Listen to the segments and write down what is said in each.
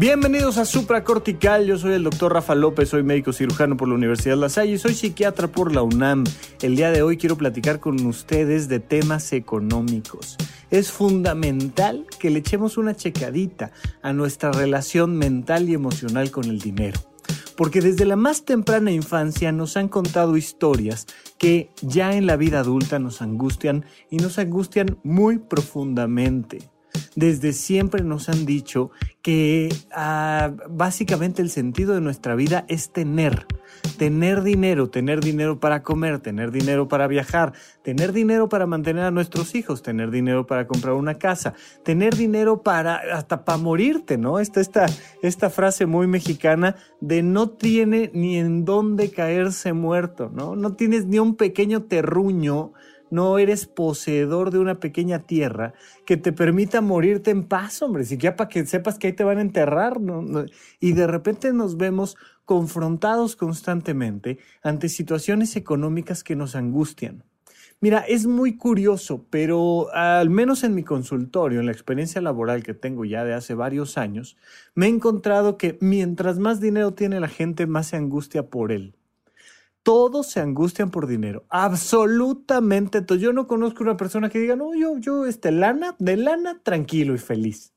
Bienvenidos a Supracortical, yo soy el doctor Rafa López, soy médico cirujano por la Universidad La Salle y soy psiquiatra por la UNAM. El día de hoy quiero platicar con ustedes de temas económicos. Es fundamental que le echemos una checadita a nuestra relación mental y emocional con el dinero. Porque desde la más temprana infancia nos han contado historias que ya en la vida adulta nos angustian y nos angustian muy profundamente desde siempre nos han dicho que ah, básicamente el sentido de nuestra vida es tener, tener dinero, tener dinero para comer, tener dinero para viajar, tener dinero para mantener a nuestros hijos, tener dinero para comprar una casa, tener dinero para hasta para morirte, ¿no? Esta, esta, esta frase muy mexicana de no tiene ni en dónde caerse muerto, ¿no? No tienes ni un pequeño terruño no eres poseedor de una pequeña tierra que te permita morirte en paz, hombre, siquiera para que sepas que ahí te van a enterrar, ¿no? Y de repente nos vemos confrontados constantemente ante situaciones económicas que nos angustian. Mira, es muy curioso, pero al menos en mi consultorio, en la experiencia laboral que tengo ya de hace varios años, me he encontrado que mientras más dinero tiene la gente, más se angustia por él. Todos se angustian por dinero. Absolutamente. Entonces, yo no conozco una persona que diga, no, yo, yo, este, lana, de lana, tranquilo y feliz.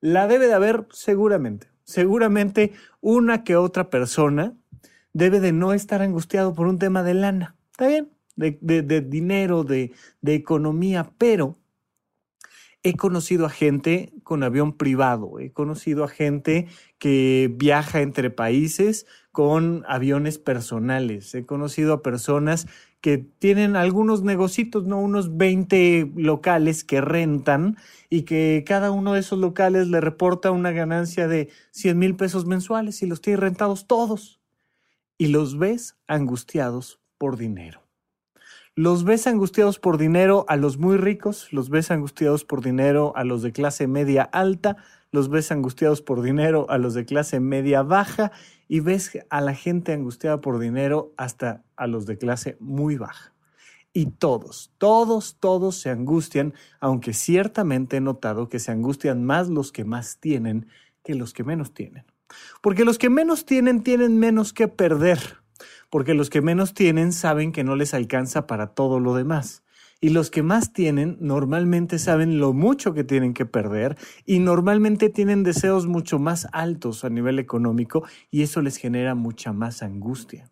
La debe de haber seguramente. Seguramente una que otra persona debe de no estar angustiado por un tema de lana. ¿Está bien? De, de dinero, de, de economía, pero he conocido a gente con avión privado, he conocido a gente que viaja entre países con aviones personales, he conocido a personas que tienen algunos negocios, no unos 20 locales que rentan y que cada uno de esos locales le reporta una ganancia de 100 mil pesos mensuales y los tiene rentados todos. Y los ves angustiados por dinero. Los ves angustiados por dinero a los muy ricos, los ves angustiados por dinero a los de clase media alta, los ves angustiados por dinero a los de clase media baja y ves a la gente angustiada por dinero hasta a los de clase muy baja. Y todos, todos, todos se angustian, aunque ciertamente he notado que se angustian más los que más tienen que los que menos tienen. Porque los que menos tienen tienen menos que perder porque los que menos tienen saben que no les alcanza para todo lo demás. Y los que más tienen normalmente saben lo mucho que tienen que perder y normalmente tienen deseos mucho más altos a nivel económico y eso les genera mucha más angustia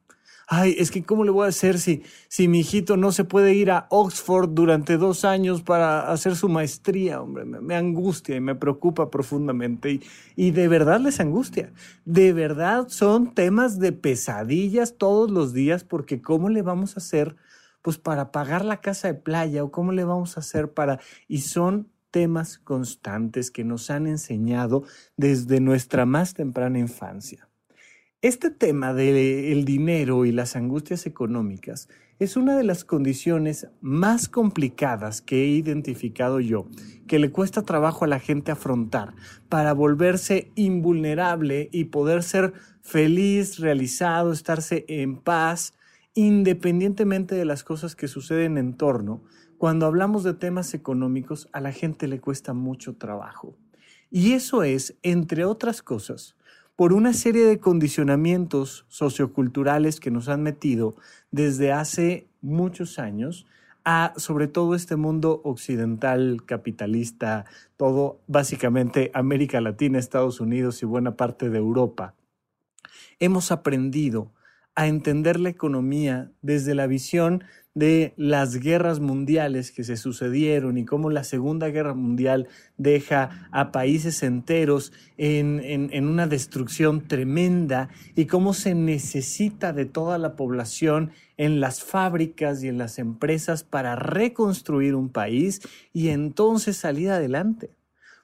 ay, es que ¿cómo le voy a hacer si, si mi hijito no se puede ir a Oxford durante dos años para hacer su maestría? Hombre, me, angustia y me preocupa profundamente. Y, y de verdad les angustia. De verdad son temas de pesadillas todos los días porque ¿cómo le vamos a hacer? Pues para pagar la casa de playa o cómo le vamos a hacer para... Y son temas constantes que nos han enseñado desde nuestra más temprana infancia. Este tema del dinero y las angustias económicas es una de las condiciones más complicadas que he identificado yo, que le cuesta trabajo a la gente afrontar para volverse invulnerable y poder ser feliz, realizado, estarse en paz, independientemente de las cosas que suceden en torno. Cuando hablamos de temas económicos, a la gente le cuesta mucho trabajo. Y eso es, entre otras cosas, por una serie de condicionamientos socioculturales que nos han metido desde hace muchos años a sobre todo este mundo occidental capitalista, todo básicamente América Latina, Estados Unidos y buena parte de Europa. Hemos aprendido a entender la economía desde la visión de las guerras mundiales que se sucedieron y cómo la Segunda Guerra Mundial deja a países enteros en, en, una destrucción tremenda y cómo se necesita de toda la población en las fábricas y en las empresas para reconstruir un país y entonces salir adelante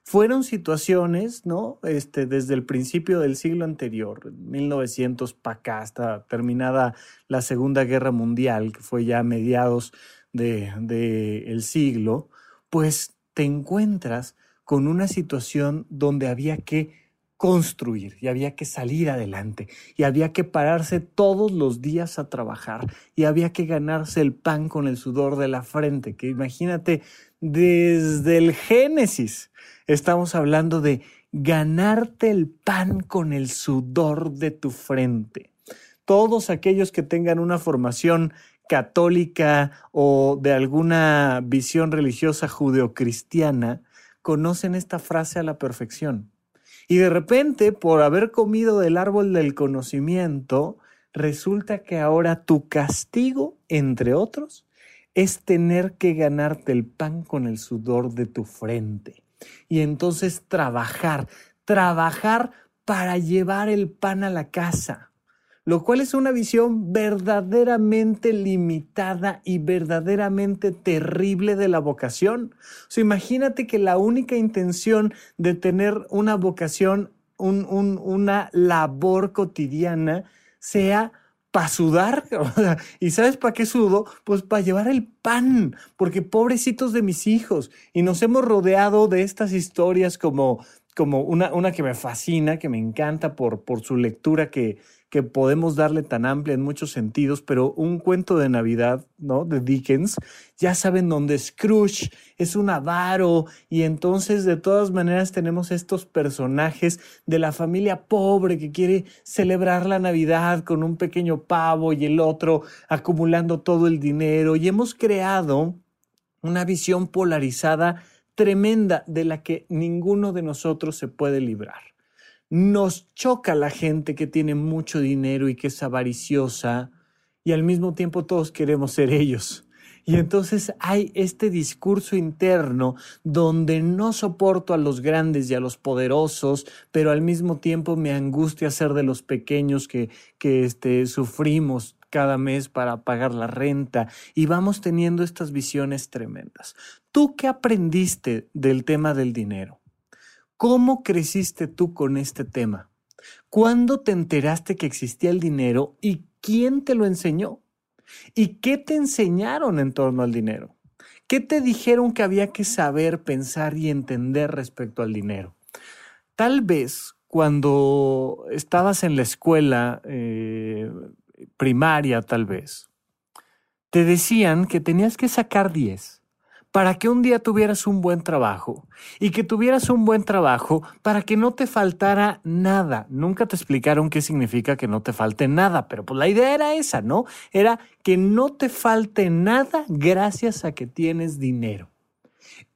fueron situaciones, ¿no? Este, desde el principio del siglo anterior, 1900 para acá, hasta terminada la Segunda Guerra Mundial, que fue ya a mediados del de, el siglo, pues te encuentras con una situación donde había que construir y había que salir adelante y había que pararse todos los días a trabajar y había que ganarse el pan con el sudor de la frente, que imagínate, desde el Génesis estamos hablando de ganarte el pan con el sudor de tu frente. Todos aquellos que tengan una formación católica o de alguna visión religiosa judeocristiana conocen esta frase a la perfección. Y de repente, por haber comido del árbol del conocimiento, resulta que ahora tu castigo, entre otros, es tener que ganarte el pan con el sudor de tu frente. Y entonces trabajar, trabajar para llevar el pan a la casa lo cual es una visión verdaderamente limitada y verdaderamente terrible de la vocación. O sea, imagínate que la única intención de tener una vocación, una labor cotidiana, sea para sudar. ¿Y sabes para qué sudo? Pues para llevar el pan, porque pobrecitos de mis hijos. Y nos hemos rodeado de estas historias como, como una, una que me fascina, que me encanta por, por su lectura que, que podemos darle tan amplia en muchos sentidos, pero un cuento de Navidad, ¿no? De Dickens, ya saben dónde Scrooge es un avaro y entonces de todas maneras tenemos estos personajes de la familia pobre que quiere celebrar la Navidad con un pequeño pavo y el otro acumulando todo el dinero y hemos creado una visión polarizada tremenda de la que ninguno de nosotros se puede librar. Nos choca la gente que tiene mucho dinero y que es avariciosa y al mismo tiempo todos queremos ser ellos. Y entonces hay este discurso interno donde no soporto a los grandes y a los poderosos, pero al mismo tiempo me angustia ser de los pequeños que, que este, sufrimos cada mes para pagar la renta y vamos teniendo estas visiones tremendas. ¿Tú qué aprendiste del tema del dinero? ¿Cómo creciste tú con este tema? ¿Cuándo te enteraste que existía el dinero y quién te lo enseñó? ¿Y qué te enseñaron en torno al dinero? ¿Qué te dijeron que había que saber, pensar y entender respecto al dinero? Tal vez cuando estabas en la escuela eh, primaria, tal vez, te decían que tenías que sacar 10 para que un día tuvieras un buen trabajo y que tuvieras un buen trabajo para que no te faltara nada. Nunca te explicaron qué significa que no te falte nada, pero pues la idea era esa, ¿no? Era que no te falte nada gracias a que tienes dinero.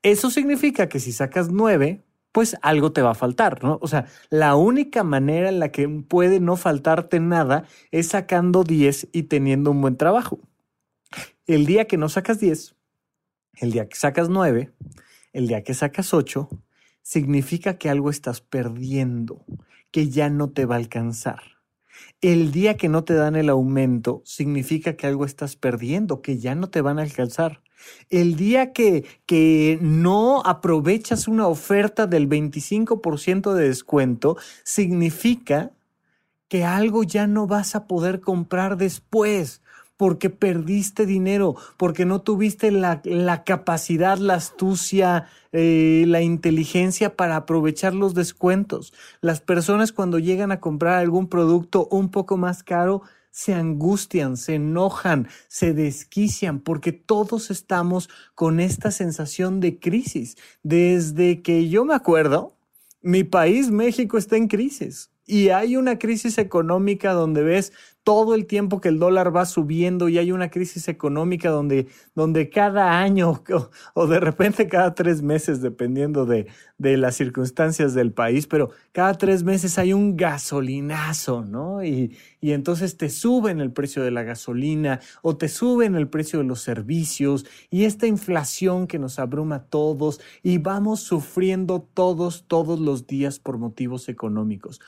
Eso significa que si sacas nueve, pues algo te va a faltar, ¿no? O sea, la única manera en la que puede no faltarte nada es sacando 10 y teniendo un buen trabajo. El día que no sacas 10, el día que sacas nueve, el día que sacas ocho, significa que algo estás perdiendo, que ya no te va a alcanzar. El día que no te dan el aumento significa que algo estás perdiendo, que ya no te van a alcanzar. El día que, que no aprovechas una oferta del 25% de descuento significa que algo ya no vas a poder comprar después porque perdiste dinero, porque no tuviste la, capacidad, la astucia, eh, la inteligencia para aprovechar los descuentos. Las personas cuando llegan a comprar algún producto un poco más caro, se angustian, se enojan, se desquician, porque todos estamos con esta sensación de crisis. Desde que yo me acuerdo, mi país, México, está en crisis. Y hay una crisis económica donde ves todo el tiempo que el dólar va subiendo y hay una crisis económica donde, donde cada año o, de repente cada tres meses, dependiendo de, de, las circunstancias del país, pero cada tres meses hay un gasolinazo, ¿no? Y, y entonces te suben el precio de la gasolina o te suben el precio de los servicios y esta inflación que nos abruma a todos y vamos sufriendo todos, todos los días por motivos económicos.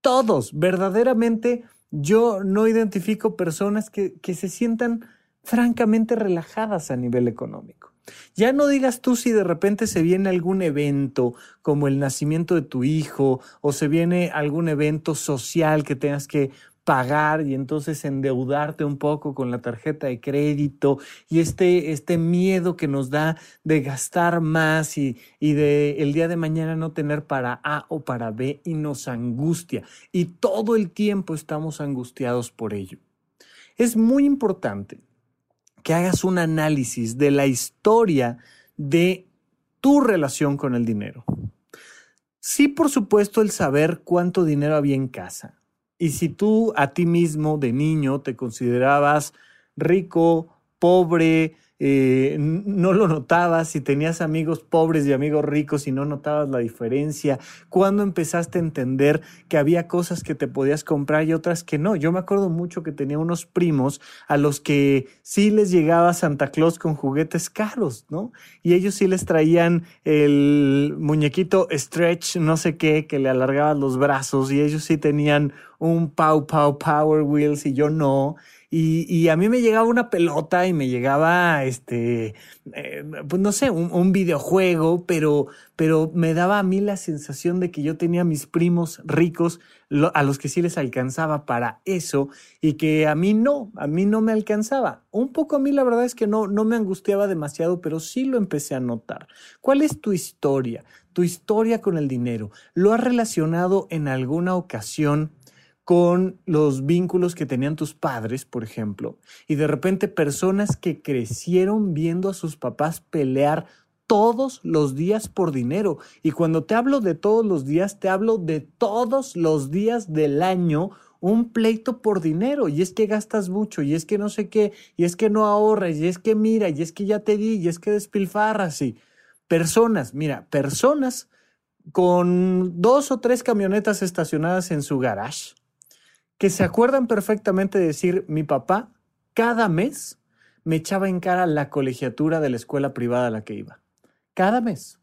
Todos, verdaderamente yo no identifico personas que, que se sientan francamente relajadas a nivel económico. Ya no digas tú si de repente se viene algún evento como el nacimiento de tu hijo o se viene algún evento social que tengas que pagar y entonces endeudarte un poco con la tarjeta de crédito y este, este miedo que nos da de gastar más y, y de el día de mañana no tener para A o para B y nos angustia y todo el tiempo estamos angustiados por ello. Es muy importante que hagas un análisis de la historia de tu relación con el dinero. Sí, por supuesto, el saber cuánto dinero había en casa. Y si tú a ti mismo de niño te considerabas rico, pobre, eh, no lo notabas, si tenías amigos pobres y amigos ricos y no notabas la diferencia, cuando empezaste a entender que había cosas que te podías comprar y otras que no. Yo me acuerdo mucho que tenía unos primos a los que sí les llegaba Santa Claus con juguetes caros, ¿no? Y ellos sí les traían el muñequito stretch, no sé qué, que le alargaban los brazos y ellos sí tenían un Pow Pow Power Wheels y yo no. Y, a mí me llegaba una pelota y me llegaba, este, eh, pues no sé, un, videojuego, pero, me daba a mí la sensación de que yo tenía mis primos ricos a los que sí les alcanzaba para eso y que a mí no, a mí no me alcanzaba. Un poco a mí la verdad es que no me angustiaba demasiado, pero sí lo empecé a notar. ¿Cuál es tu historia? Tu historia con el dinero. ¿Lo has relacionado en alguna ocasión? Con los vínculos que tenían tus padres, por ejemplo, y de repente personas que crecieron viendo a sus papás pelear todos los días por dinero. Y cuando te hablo de todos los días, te hablo de todos los días del año un pleito por dinero y es que gastas mucho y es que no sé qué y es que no ahorras y es que mira y es que ya te di y es que despilfarras y personas, mira, personas con dos o tres camionetas estacionadas en su garage que se acuerdan perfectamente de decir, mi papá cada mes me echaba en cara la colegiatura de la escuela privada a la que iba. Cada mes.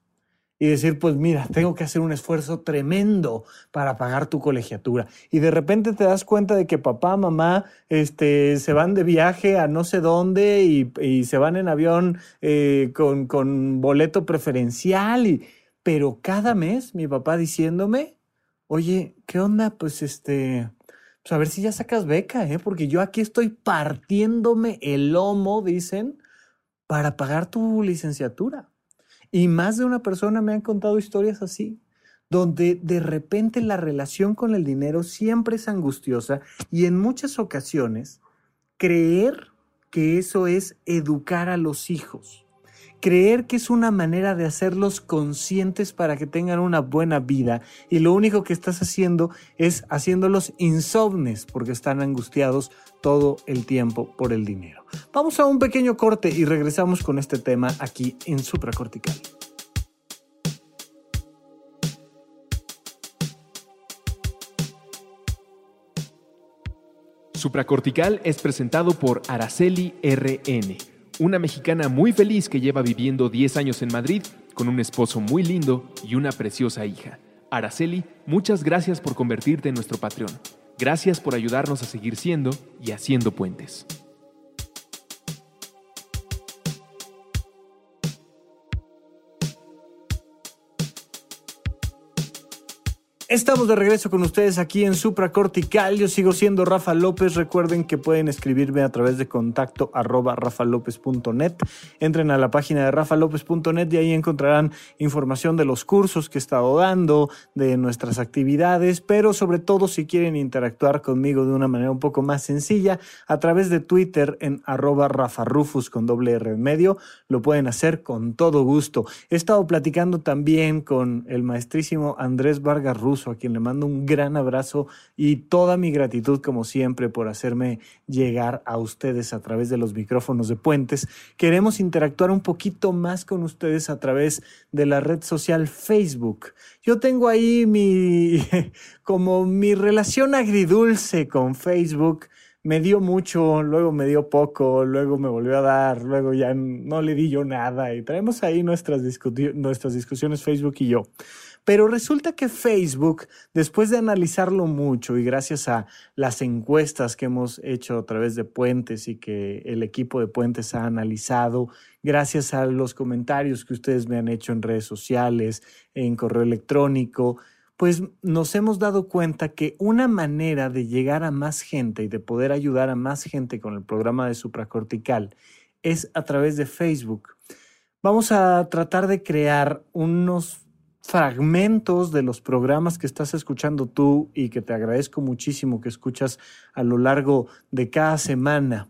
Y decir, pues mira, tengo que hacer un esfuerzo tremendo para pagar tu colegiatura. Y de repente te das cuenta de que papá, mamá, este, se van de viaje a no sé dónde y, se van en avión eh, con, con boleto preferencial. Y, pero cada mes mi papá diciéndome, oye, ¿qué onda? Pues este, pues a ver si ya sacas beca, ¿eh? porque yo aquí estoy partiéndome el lomo, dicen, para pagar tu licenciatura. Y más de una persona me han contado historias así, donde de repente la relación con el dinero siempre es angustiosa y en muchas ocasiones creer que eso es educar a los hijos creer que es una manera de hacerlos conscientes para que tengan una buena vida y lo único que estás haciendo es haciéndolos insomnes porque están angustiados todo el tiempo por el dinero. Vamos a un pequeño corte y regresamos con este tema aquí en Supracortical. Supracortical es presentado por Araceli RN una mexicana muy feliz que lleva viviendo 10 años en Madrid con un esposo muy lindo y una preciosa hija. Araceli, muchas gracias por convertirte en nuestro patrón. Gracias por ayudarnos a seguir siendo y haciendo puentes. Estamos de regreso con ustedes aquí en Supracortical. Yo sigo siendo Rafa López. Recuerden que pueden escribirme a través de contacto arroba rafalopez.net. Entren a la página de rafalopez.net y ahí encontrarán información de los cursos que he estado dando, de nuestras actividades, pero sobre todo si quieren interactuar conmigo de una manera un poco más sencilla, a través de Twitter en arroba rafarufus con doble R en medio, lo pueden hacer con todo gusto. He estado platicando también con el maestrísimo Andrés Vargas A quien le mando un gran abrazo y toda mi gratitud como siempre por hacerme llegar a ustedes a través de los micrófonos de Puentes. Queremos interactuar un poquito más con ustedes a través de la red social Facebook. Yo tengo ahí mi como mi relación agridulce con Facebook me dio mucho, luego me dio poco, luego me volvió a dar, luego ya no le di yo nada y traemos ahí nuestras, nuestras discusiones Facebook y yo. Pero resulta que Facebook, después de analizarlo mucho y gracias a las encuestas que hemos hecho a través de Puentes y que el equipo de Puentes ha analizado, gracias a los comentarios que ustedes me han hecho en redes sociales, en correo electrónico, pues nos hemos dado cuenta que una manera de llegar a más gente y de poder ayudar a más gente con el programa de supracortical es a través de Facebook. Vamos a tratar de crear unos fragmentos de los programas que estás escuchando tú y que te agradezco muchísimo que escuchas a lo largo de cada semana.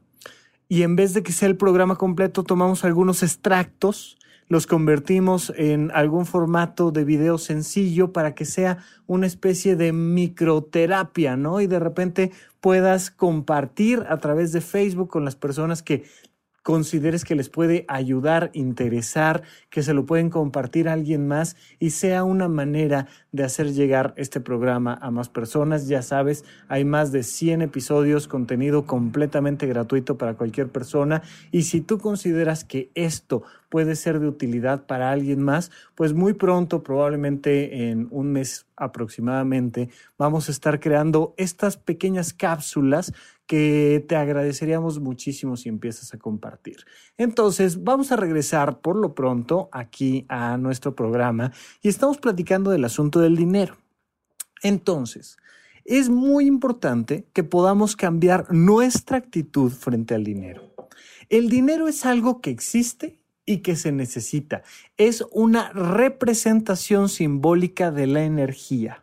Y en vez de que sea el programa completo, tomamos algunos extractos, los convertimos en algún formato de video sencillo para que sea una especie de microterapia, ¿no? Y de repente puedas compartir a través de Facebook con las personas que consideres que les puede ayudar, interesar, que se lo pueden compartir a alguien más y sea una manera de hacer llegar este programa a más personas. Ya sabes, hay más de 100 episodios, contenido completamente gratuito para cualquier persona y si tú consideras que esto puede ser de utilidad para alguien más, pues muy pronto, probablemente en un mes aproximadamente, vamos a estar creando estas pequeñas cápsulas que te agradeceríamos muchísimo si empiezas a compartir. Entonces, vamos a regresar por lo pronto aquí a nuestro programa y estamos platicando del asunto del dinero. Entonces, es muy importante que podamos cambiar nuestra actitud frente al dinero. El dinero es algo que existe y que se necesita. Es una representación simbólica de la energía.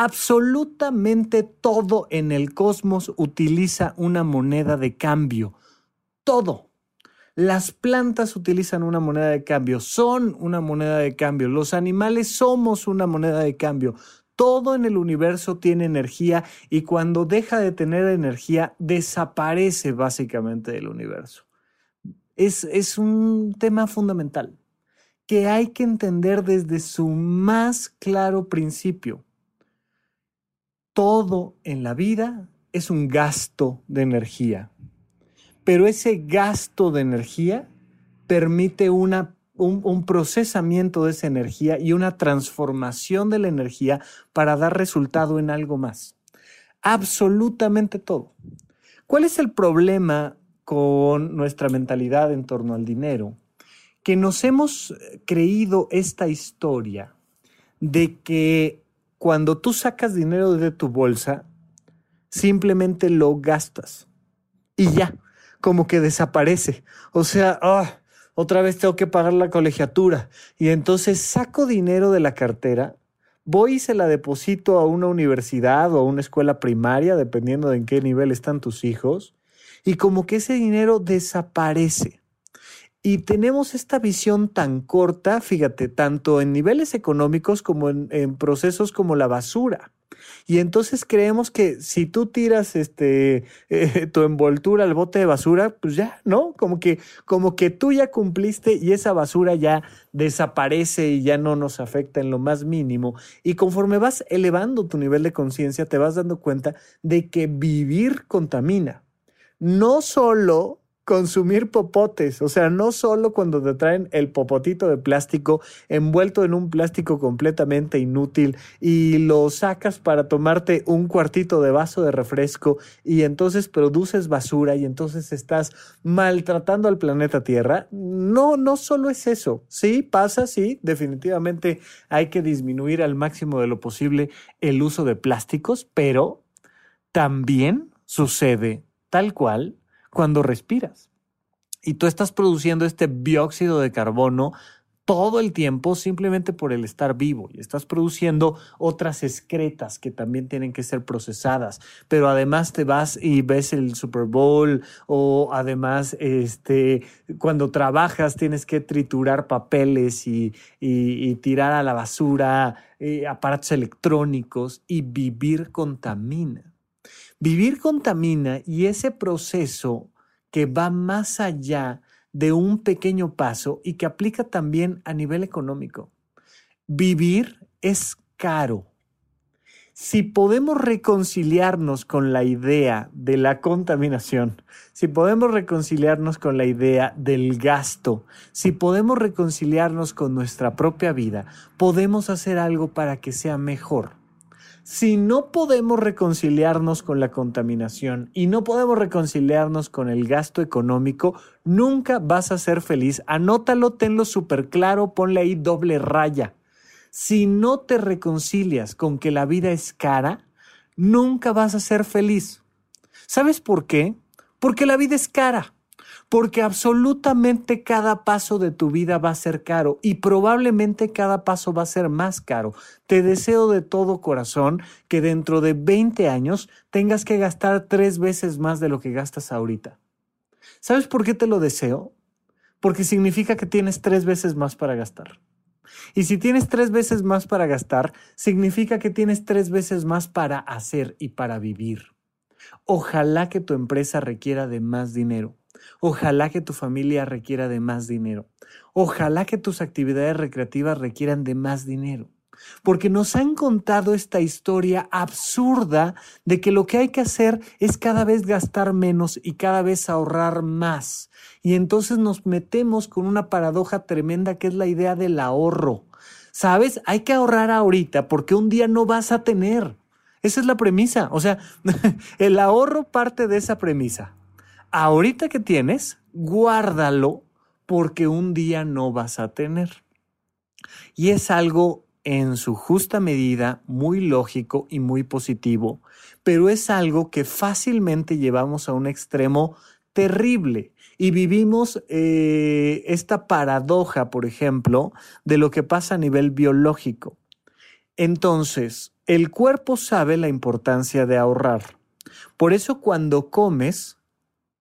Absolutamente todo en el cosmos utiliza una moneda de cambio. Todo. Las plantas utilizan una moneda de cambio, son una moneda de cambio, los animales somos una moneda de cambio. Todo en el universo tiene energía y cuando deja de tener energía desaparece básicamente del universo. Es, es un tema fundamental que hay que entender desde su más claro principio todo en la vida es un gasto de energía, pero ese gasto de energía permite un, un, procesamiento de esa energía y una transformación de la energía para dar resultado en algo más. Absolutamente todo. ¿Cuál es el problema con nuestra mentalidad en torno al dinero? Que nos hemos creído esta historia de que cuando tú sacas dinero de tu bolsa, simplemente lo gastas y ya, como que desaparece. O sea, ah, otra vez tengo que pagar la colegiatura y entonces saco dinero de la cartera, voy y se la deposito a una universidad o a una escuela primaria, dependiendo de en qué nivel están tus hijos, y como que ese dinero desaparece. Y tenemos esta visión tan corta, fíjate, tanto en niveles económicos como en, procesos como la basura. Y entonces creemos que si tú tiras este eh, tu envoltura al bote de basura, pues ya, ¿no? Como que, como que tú ya cumpliste y esa basura ya desaparece y ya no nos afecta en lo más mínimo. Y conforme vas elevando tu nivel de conciencia, te vas dando cuenta de que vivir contamina. No solo consumir popotes, o sea, no solo cuando te traen el popotito de plástico envuelto en un plástico completamente inútil y lo sacas para tomarte un cuartito de vaso de refresco y entonces produces basura y entonces estás maltratando al planeta Tierra. No, no solo es eso. Sí, pasa, sí, definitivamente hay que disminuir al máximo de lo posible el uso de plásticos, pero también sucede tal cual cuando respiras. Y tú estás produciendo este dióxido de carbono todo el tiempo simplemente por el estar vivo y estás produciendo otras excretas que también tienen que ser procesadas, pero además te vas y ves el Super Bowl o además este cuando trabajas tienes que triturar papeles y, y, tirar a la basura eh, aparatos electrónicos y vivir contamina. Vivir contamina y ese proceso que va más allá de un pequeño paso y que aplica también a nivel económico. Vivir es caro. Si podemos reconciliarnos con la idea de la contaminación, si podemos reconciliarnos con la idea del gasto, si podemos reconciliarnos con nuestra propia vida, podemos hacer algo para que sea mejor si no podemos reconciliarnos con la contaminación y no podemos reconciliarnos con el gasto económico, nunca vas a ser feliz. Anótalo, tenlo súper claro, ponle ahí doble raya. si no te reconcilias con que la vida es cara, nunca vas a ser feliz. ¿Sabes por qué? Porque la vida es cara porque absolutamente cada paso de tu vida va a ser caro y probablemente cada paso va a ser más caro. Te deseo de todo corazón que dentro de 20 años tengas que gastar tres veces más de lo que gastas ahorita. ¿Sabes por qué te lo deseo? Porque significa que tienes tres veces más para gastar. Y si tienes tres veces más para gastar, significa que tienes tres veces más para hacer y para vivir. Ojalá que tu empresa requiera de más dinero. Ojalá que tu familia requiera de más dinero. Ojalá que tus actividades recreativas requieran de más dinero. Porque nos han contado esta historia absurda de que lo que hay que hacer es cada vez gastar menos y cada vez ahorrar más. Y entonces nos metemos con una paradoja tremenda que es la idea del ahorro. ¿Sabes? Hay que ahorrar ahorita porque un día no vas a tener. Esa es la premisa. O sea, el ahorro parte de esa premisa ahorita que tienes, guárdalo porque un día no vas a tener. Y es algo en su justa medida muy lógico y muy positivo, pero es algo que fácilmente llevamos a un extremo terrible y vivimos eh, esta paradoja, por ejemplo, de lo que pasa a nivel biológico. Entonces, el cuerpo sabe la importancia de ahorrar. Por eso cuando comes,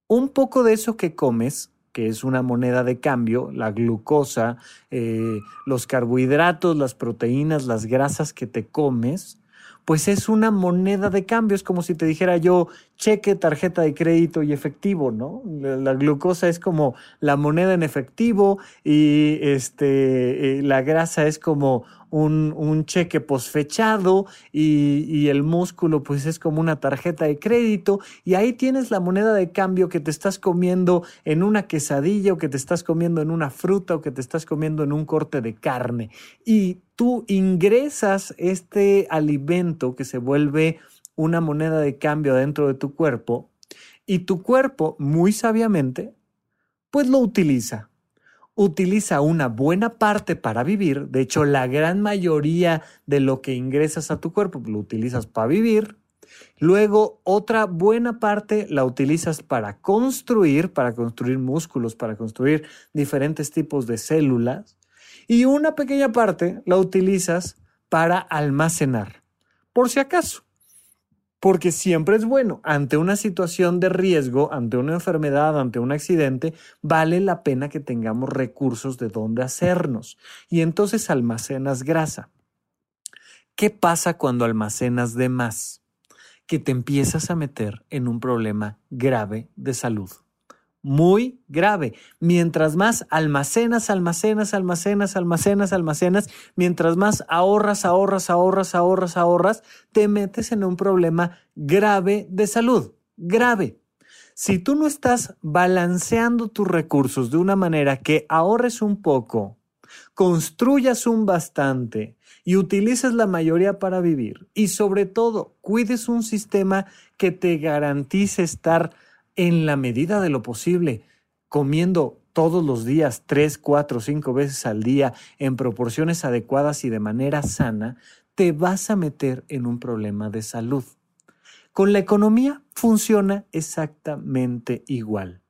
un poco de eso que comes, que es una moneda de cambio, la glucosa, eh, los carbohidratos, las proteínas, las grasas que te comes, pues es una moneda de cambio. Es como si te dijera yo cheque, tarjeta de crédito y efectivo, ¿no? La, glucosa es como la moneda en efectivo y este, eh, la grasa es como un, un cheque posfechado y, y, el músculo pues es como una tarjeta de crédito y ahí tienes la moneda de cambio que te estás comiendo en una quesadilla o que te estás comiendo en una fruta o que te estás comiendo en un corte de carne y tú ingresas este alimento que se vuelve una moneda de cambio dentro de tu cuerpo y tu cuerpo muy sabiamente pues lo utiliza. Utiliza una buena parte para vivir, de hecho la gran mayoría de lo que ingresas a tu cuerpo lo utilizas para vivir, luego otra buena parte la utilizas para construir, para construir músculos, para construir diferentes tipos de células, y una pequeña parte la utilizas para almacenar, por si acaso porque siempre es bueno, ante una situación de riesgo, ante una enfermedad, ante un accidente, vale la pena que tengamos recursos de dónde hacernos. Y entonces almacenas grasa. ¿Qué pasa cuando almacenas de más? Que te empiezas a meter en un problema grave de salud muy grave. Mientras más almacenas, almacenas, almacenas, almacenas, almacenas, mientras más ahorras, ahorras, ahorras, ahorras, ahorras, te metes en un problema grave de salud. Grave. Si tú no estás balanceando tus recursos de una manera que ahorres un poco, construyas un bastante y utilices la mayoría para vivir y sobre todo cuides un sistema que te garantice estar en la medida de lo posible, comiendo todos los días, tres, cuatro, cinco veces al día, en proporciones adecuadas y de manera sana, te vas a meter en un problema de salud. Con la economía funciona exactamente igual.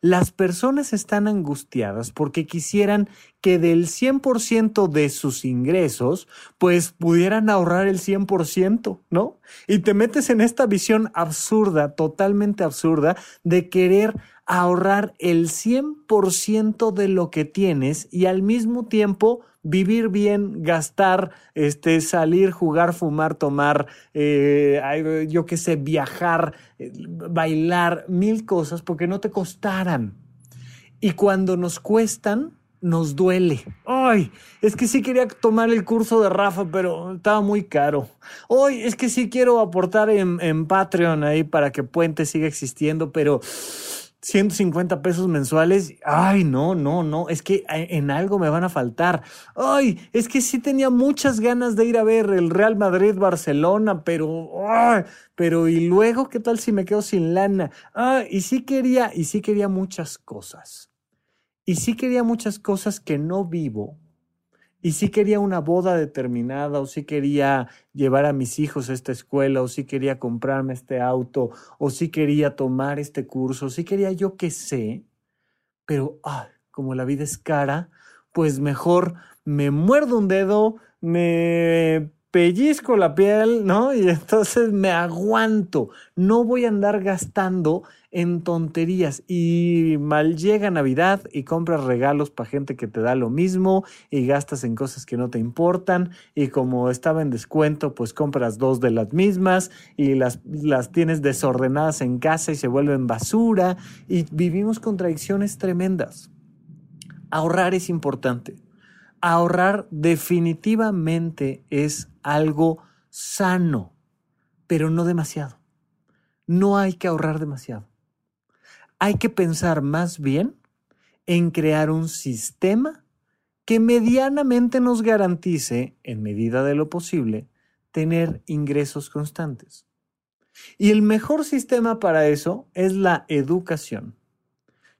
Las personas están angustiadas porque quisieran que del 100% de sus ingresos, pues pudieran ahorrar el 100%, ¿no? Y te metes en esta visión absurda, totalmente absurda, de querer ahorrar el 100% de lo que tienes y al mismo tiempo vivir bien, gastar, este, salir, jugar, fumar, tomar, eh, yo qué sé, viajar, eh, bailar, mil cosas porque no te costaran. Y cuando nos cuestan, nos duele. Ay, es que sí quería tomar el curso de Rafa, pero estaba muy caro. Ay, es que sí quiero aportar en, en Patreon ahí para que Puente siga existiendo, pero 150 pesos mensuales, ay, no, no, no, es que eh, en algo me van a faltar. Ay, es que sí tenía muchas ganas de ir a ver el Real Madrid-Barcelona, pero, ay, pero y luego, ¿qué tal si me quedo sin lana? Ah, y sí quería, y sí quería muchas cosas. Y sí quería muchas cosas que no vivo y sí quería una boda determinada, o sí quería llevar a mis hijos a esta escuela, o sí quería comprarme este auto, o sí quería tomar este curso, o sí quería yo que sé, pero ah, como la vida es cara, pues mejor me muerdo un dedo, me pellizco la piel, ¿no? Y entonces me aguanto. No voy a andar gastando en tonterías. Y mal llega Navidad y compras regalos para gente que te da lo mismo y gastas en cosas que no te importan. Y como estaba en descuento, pues compras dos de las mismas y las, las tienes desordenadas en casa y se vuelven basura. Y vivimos contradicciones tremendas. Ahorrar es importante ahorrar definitivamente es algo sano, pero no demasiado. No hay que ahorrar demasiado. Hay que pensar más bien en crear un sistema que medianamente nos garantice, en medida de lo posible, tener ingresos constantes. Y el mejor sistema para eso es la educación.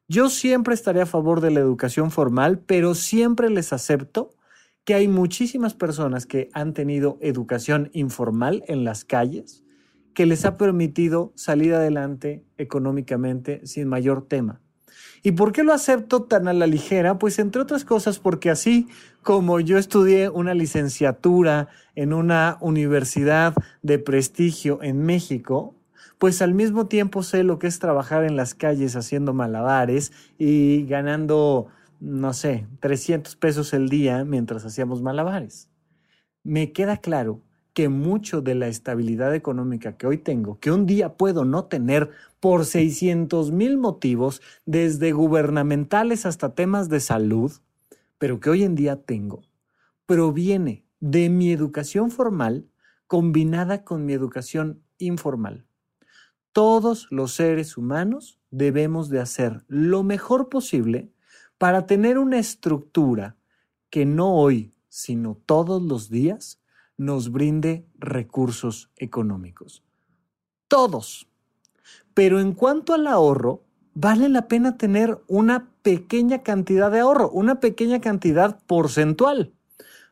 Yo siempre estaré a favor de la educación formal, pero siempre les acepto que hay muchísimas personas que han tenido educación informal en las calles que les ha permitido salir adelante económicamente sin mayor tema. ¿Y por qué lo acepto tan a la ligera? Pues entre otras cosas porque así como yo estudié una licenciatura en una universidad de prestigio en México, pues al mismo tiempo sé lo que es trabajar en las calles haciendo malabares y ganando, no sé, 300 pesos el día mientras hacíamos malabares. Me queda claro que mucho de la estabilidad económica que hoy tengo, que un día puedo no tener por 600 mil motivos, desde gubernamentales hasta temas de salud, pero que hoy en día tengo, proviene de mi educación formal combinada con mi educación informal todos los seres humanos debemos de hacer lo mejor posible para tener una estructura que no hoy, sino todos los días, nos brinde recursos económicos. Todos. Pero en cuanto al ahorro, vale la pena tener una pequeña cantidad de ahorro, una pequeña cantidad porcentual.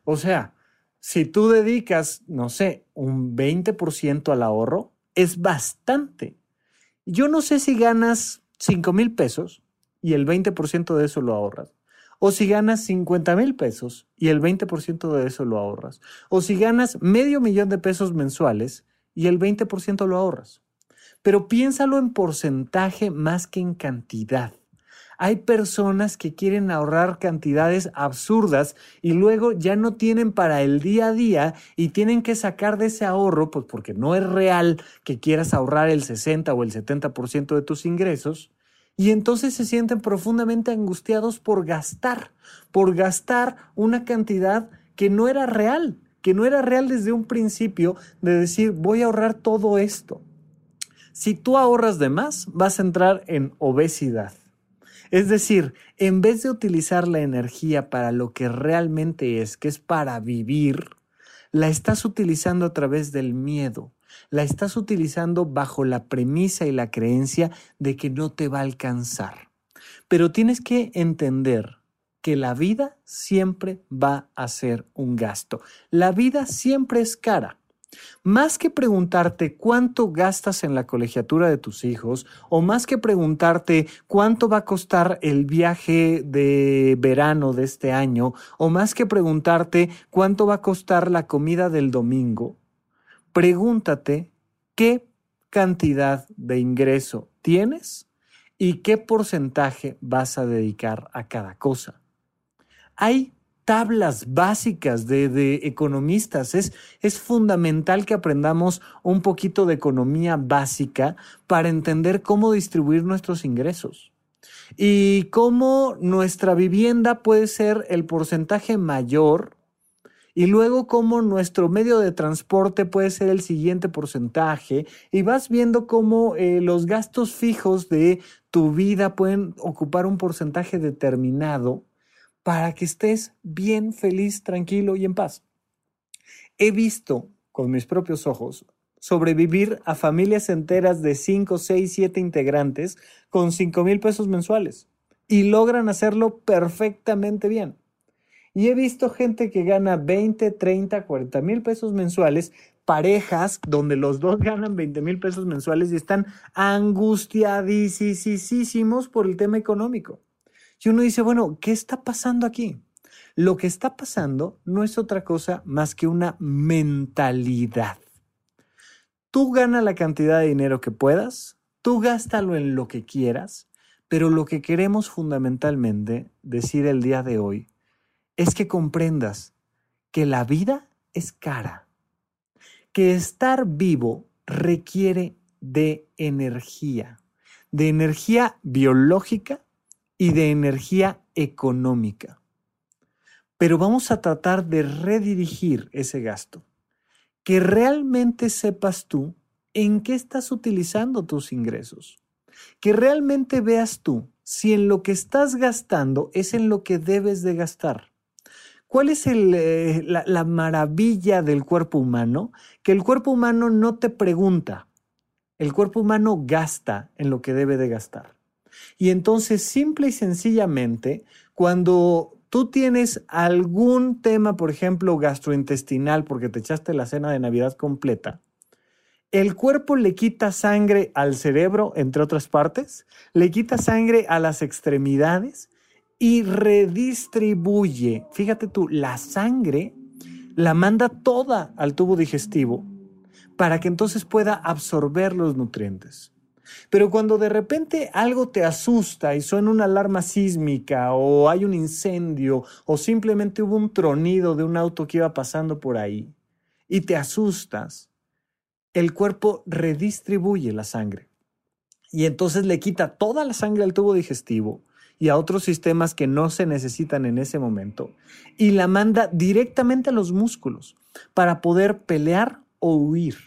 O sea, si tú dedicas, no sé, un 20% al ahorro, es bastante. Yo no sé si ganas 5 mil pesos y el 20% de eso lo ahorras. O si ganas 50 mil pesos y el 20% de eso lo ahorras. O si ganas medio millón de pesos mensuales y el 20% lo ahorras. Pero piénsalo en porcentaje más que en cantidad. Hay personas que quieren ahorrar cantidades absurdas y luego ya no tienen para el día a día y tienen que sacar de ese ahorro, pues porque no es real que quieras ahorrar el 60 o el 70% de tus ingresos. Y entonces se sienten profundamente angustiados por gastar, por gastar una cantidad que no era real, que no era real desde un principio de decir voy a ahorrar todo esto. Si tú ahorras de más, vas a entrar en obesidad es decir, en vez de utilizar la energía para lo que realmente es, que es para vivir, la estás utilizando a través del miedo, la estás utilizando bajo la premisa y la creencia de que no te va a alcanzar. Pero tienes que entender que la vida siempre va a ser un gasto. La vida siempre es cara. Más que preguntarte cuánto gastas en la colegiatura de tus hijos, o más que preguntarte cuánto va a costar el viaje de verano de este año, o más que preguntarte cuánto va a costar la comida del domingo, pregúntate qué cantidad de ingreso tienes y qué porcentaje vas a dedicar a cada cosa. Hay tablas básicas de, economistas. Es, es fundamental que aprendamos un poquito de economía básica para entender cómo distribuir nuestros ingresos y cómo nuestra vivienda puede ser el porcentaje mayor y luego cómo nuestro medio de transporte puede ser el siguiente porcentaje y vas viendo cómo eh, los gastos fijos de tu vida pueden ocupar un porcentaje determinado para que estés bien, feliz, tranquilo y en paz. He visto con mis propios ojos sobrevivir a familias enteras de 5, 6, 7 integrantes con 5 mil pesos mensuales y logran hacerlo perfectamente bien. Y he visto gente que gana 20, 30, 40 mil pesos mensuales, parejas donde los dos ganan 20 mil pesos mensuales y están angustiadísimos por el tema económico. Y uno dice, bueno, ¿qué está pasando aquí? Lo que está pasando no es otra cosa más que una mentalidad. Tú gana la cantidad de dinero que puedas, tú gástalo en lo que quieras, pero lo que queremos fundamentalmente decir el día de hoy es que comprendas que la vida es cara, que estar vivo requiere de energía, de energía biológica y de energía económica. Pero vamos a tratar de redirigir ese gasto que realmente sepas tú en qué estás utilizando tus ingresos. Que realmente veas tú si en lo que estás gastando es en lo que debes de gastar. ¿Cuál es eh, la, la maravilla del cuerpo humano? Que el cuerpo humano no te pregunta, el cuerpo humano gasta en lo que debe de gastar. Y entonces, simple y sencillamente, cuando tú tienes algún tema, por ejemplo, gastrointestinal, porque te echaste la cena de Navidad completa, el cuerpo le quita sangre al cerebro, entre otras partes, le quita sangre a las extremidades y redistribuye, fíjate tú, la sangre la manda toda al tubo digestivo para que entonces pueda absorber los nutrientes. Pero cuando de repente algo te asusta y suena una alarma sísmica o hay un incendio o simplemente hubo un tronido de un auto que iba pasando por ahí y te asustas, el cuerpo redistribuye la sangre y entonces le quita toda la sangre al tubo digestivo y a otros sistemas que no se necesitan en ese momento y la manda directamente a los músculos para poder pelear o huir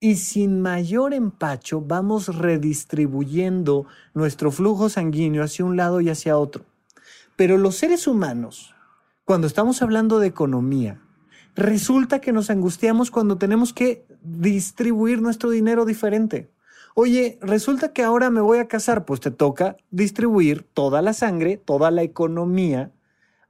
y sin mayor empacho vamos redistribuyendo nuestro flujo sanguíneo hacia un lado y hacia otro. Pero los seres humanos, cuando estamos hablando de economía, resulta que nos angustiamos cuando tenemos que distribuir nuestro dinero diferente. Oye, resulta que ahora me voy a casar, pues te toca distribuir toda la sangre, toda la economía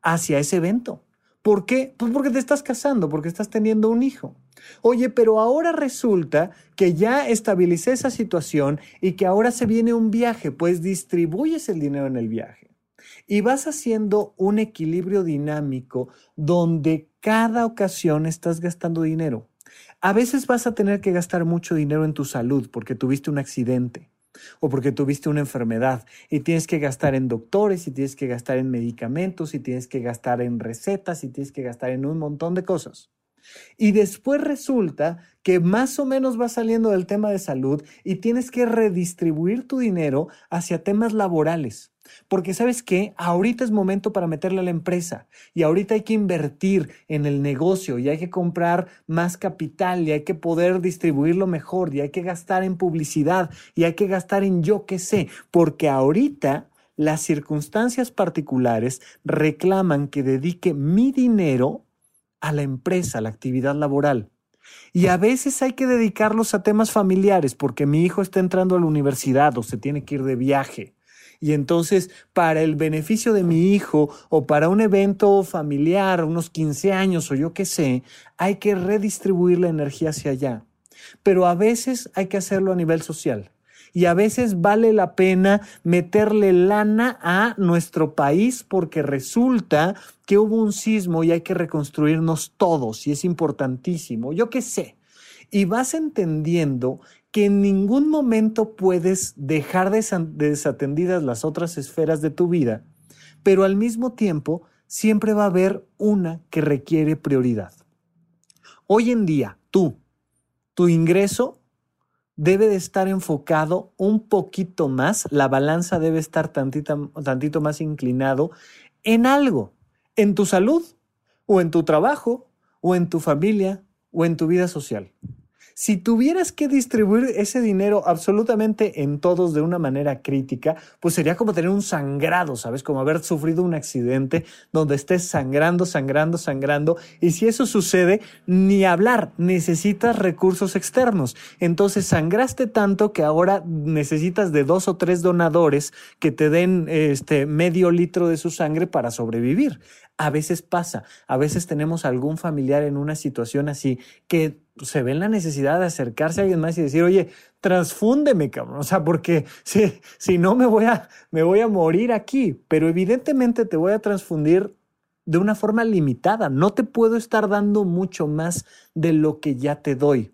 hacia ese evento. ¿Por qué? Pues porque te estás casando, porque estás teniendo un hijo. Oye, pero ahora resulta que ya estabilicé esa situación y que ahora se viene un viaje, pues distribuyes el dinero en el viaje. Y vas haciendo un equilibrio dinámico donde cada ocasión estás gastando dinero. A veces vas a tener que gastar mucho dinero en tu salud porque tuviste un accidente o porque tuviste una enfermedad y tienes que gastar en doctores y tienes que gastar en medicamentos y tienes que gastar en recetas y tienes que gastar en un montón de cosas. Y después resulta que más o menos va saliendo del tema de salud y tienes que redistribuir tu dinero hacia temas laborales. Porque sabes que ahorita es momento para meterle a la empresa. Y ahorita hay que invertir en el negocio y hay que comprar más capital y hay que poder distribuirlo mejor y hay que gastar en publicidad y hay que gastar en yo qué sé, porque ahorita las circunstancias particulares reclaman que dedique mi dinero a la empresa, a la actividad laboral. Y a veces hay que dedicarlos a temas familiares porque mi hijo está entrando a la universidad o se tiene que ir de viaje y entonces, para el beneficio de mi hijo o para un evento familiar, unos 15 años o yo qué sé, hay que redistribuir la energía hacia allá. Pero a veces hay que hacerlo a nivel social. Y a veces vale la pena meterle lana a nuestro país porque resulta que hubo un sismo y hay que reconstruirnos todos y es importantísimo. Yo qué sé. Y vas entendiendo que en ningún momento puedes dejar desatendidas las otras esferas de tu vida, pero al mismo tiempo siempre va a haber una que requiere prioridad. Hoy en día, tú, tu ingreso debe de estar enfocado un poquito más, la balanza debe estar tantito, tantito más inclinado en algo, en tu salud, o en tu trabajo, o en tu familia, o en tu vida social. Si tuvieras que distribuir ese dinero absolutamente en todos de una manera crítica, pues sería como tener un sangrado, ¿sabes? Como haber sufrido un accidente donde estés sangrando, sangrando, sangrando. Y si eso sucede, ni hablar, necesitas recursos externos. Entonces sangraste tanto que ahora necesitas de dos o tres donadores que te den este medio litro de su sangre para sobrevivir. A veces pasa, a veces tenemos algún familiar en una situación así que se ve la necesidad de acercarse a alguien más y decir, oye, transfúndeme, cabrón. O sea, porque si, si no me voy, a, me voy a morir aquí. Pero evidentemente te voy a transfundir de una forma limitada. No te puedo estar dando mucho más de lo que ya te doy.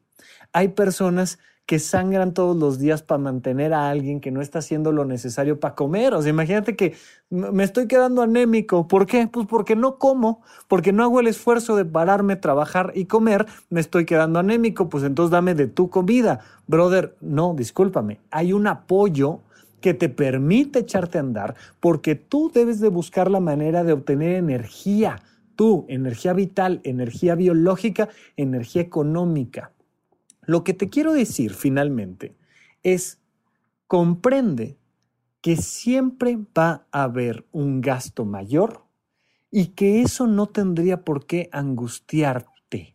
Hay personas que sangran todos los días para mantener a alguien que no está haciendo lo necesario para comer. O sea, imagínate que me estoy quedando anémico. ¿Por qué? Pues porque no como, porque no hago el esfuerzo de pararme, trabajar y comer, me estoy quedando anémico. Pues entonces dame de tu comida. Brother, no, discúlpame. Hay un apoyo que te permite echarte a andar porque tú debes de buscar la manera de obtener energía. Tú, energía vital, energía biológica, energía económica. Lo que te quiero decir finalmente es, comprende que siempre va a haber un gasto mayor y que eso no tendría por qué angustiarte,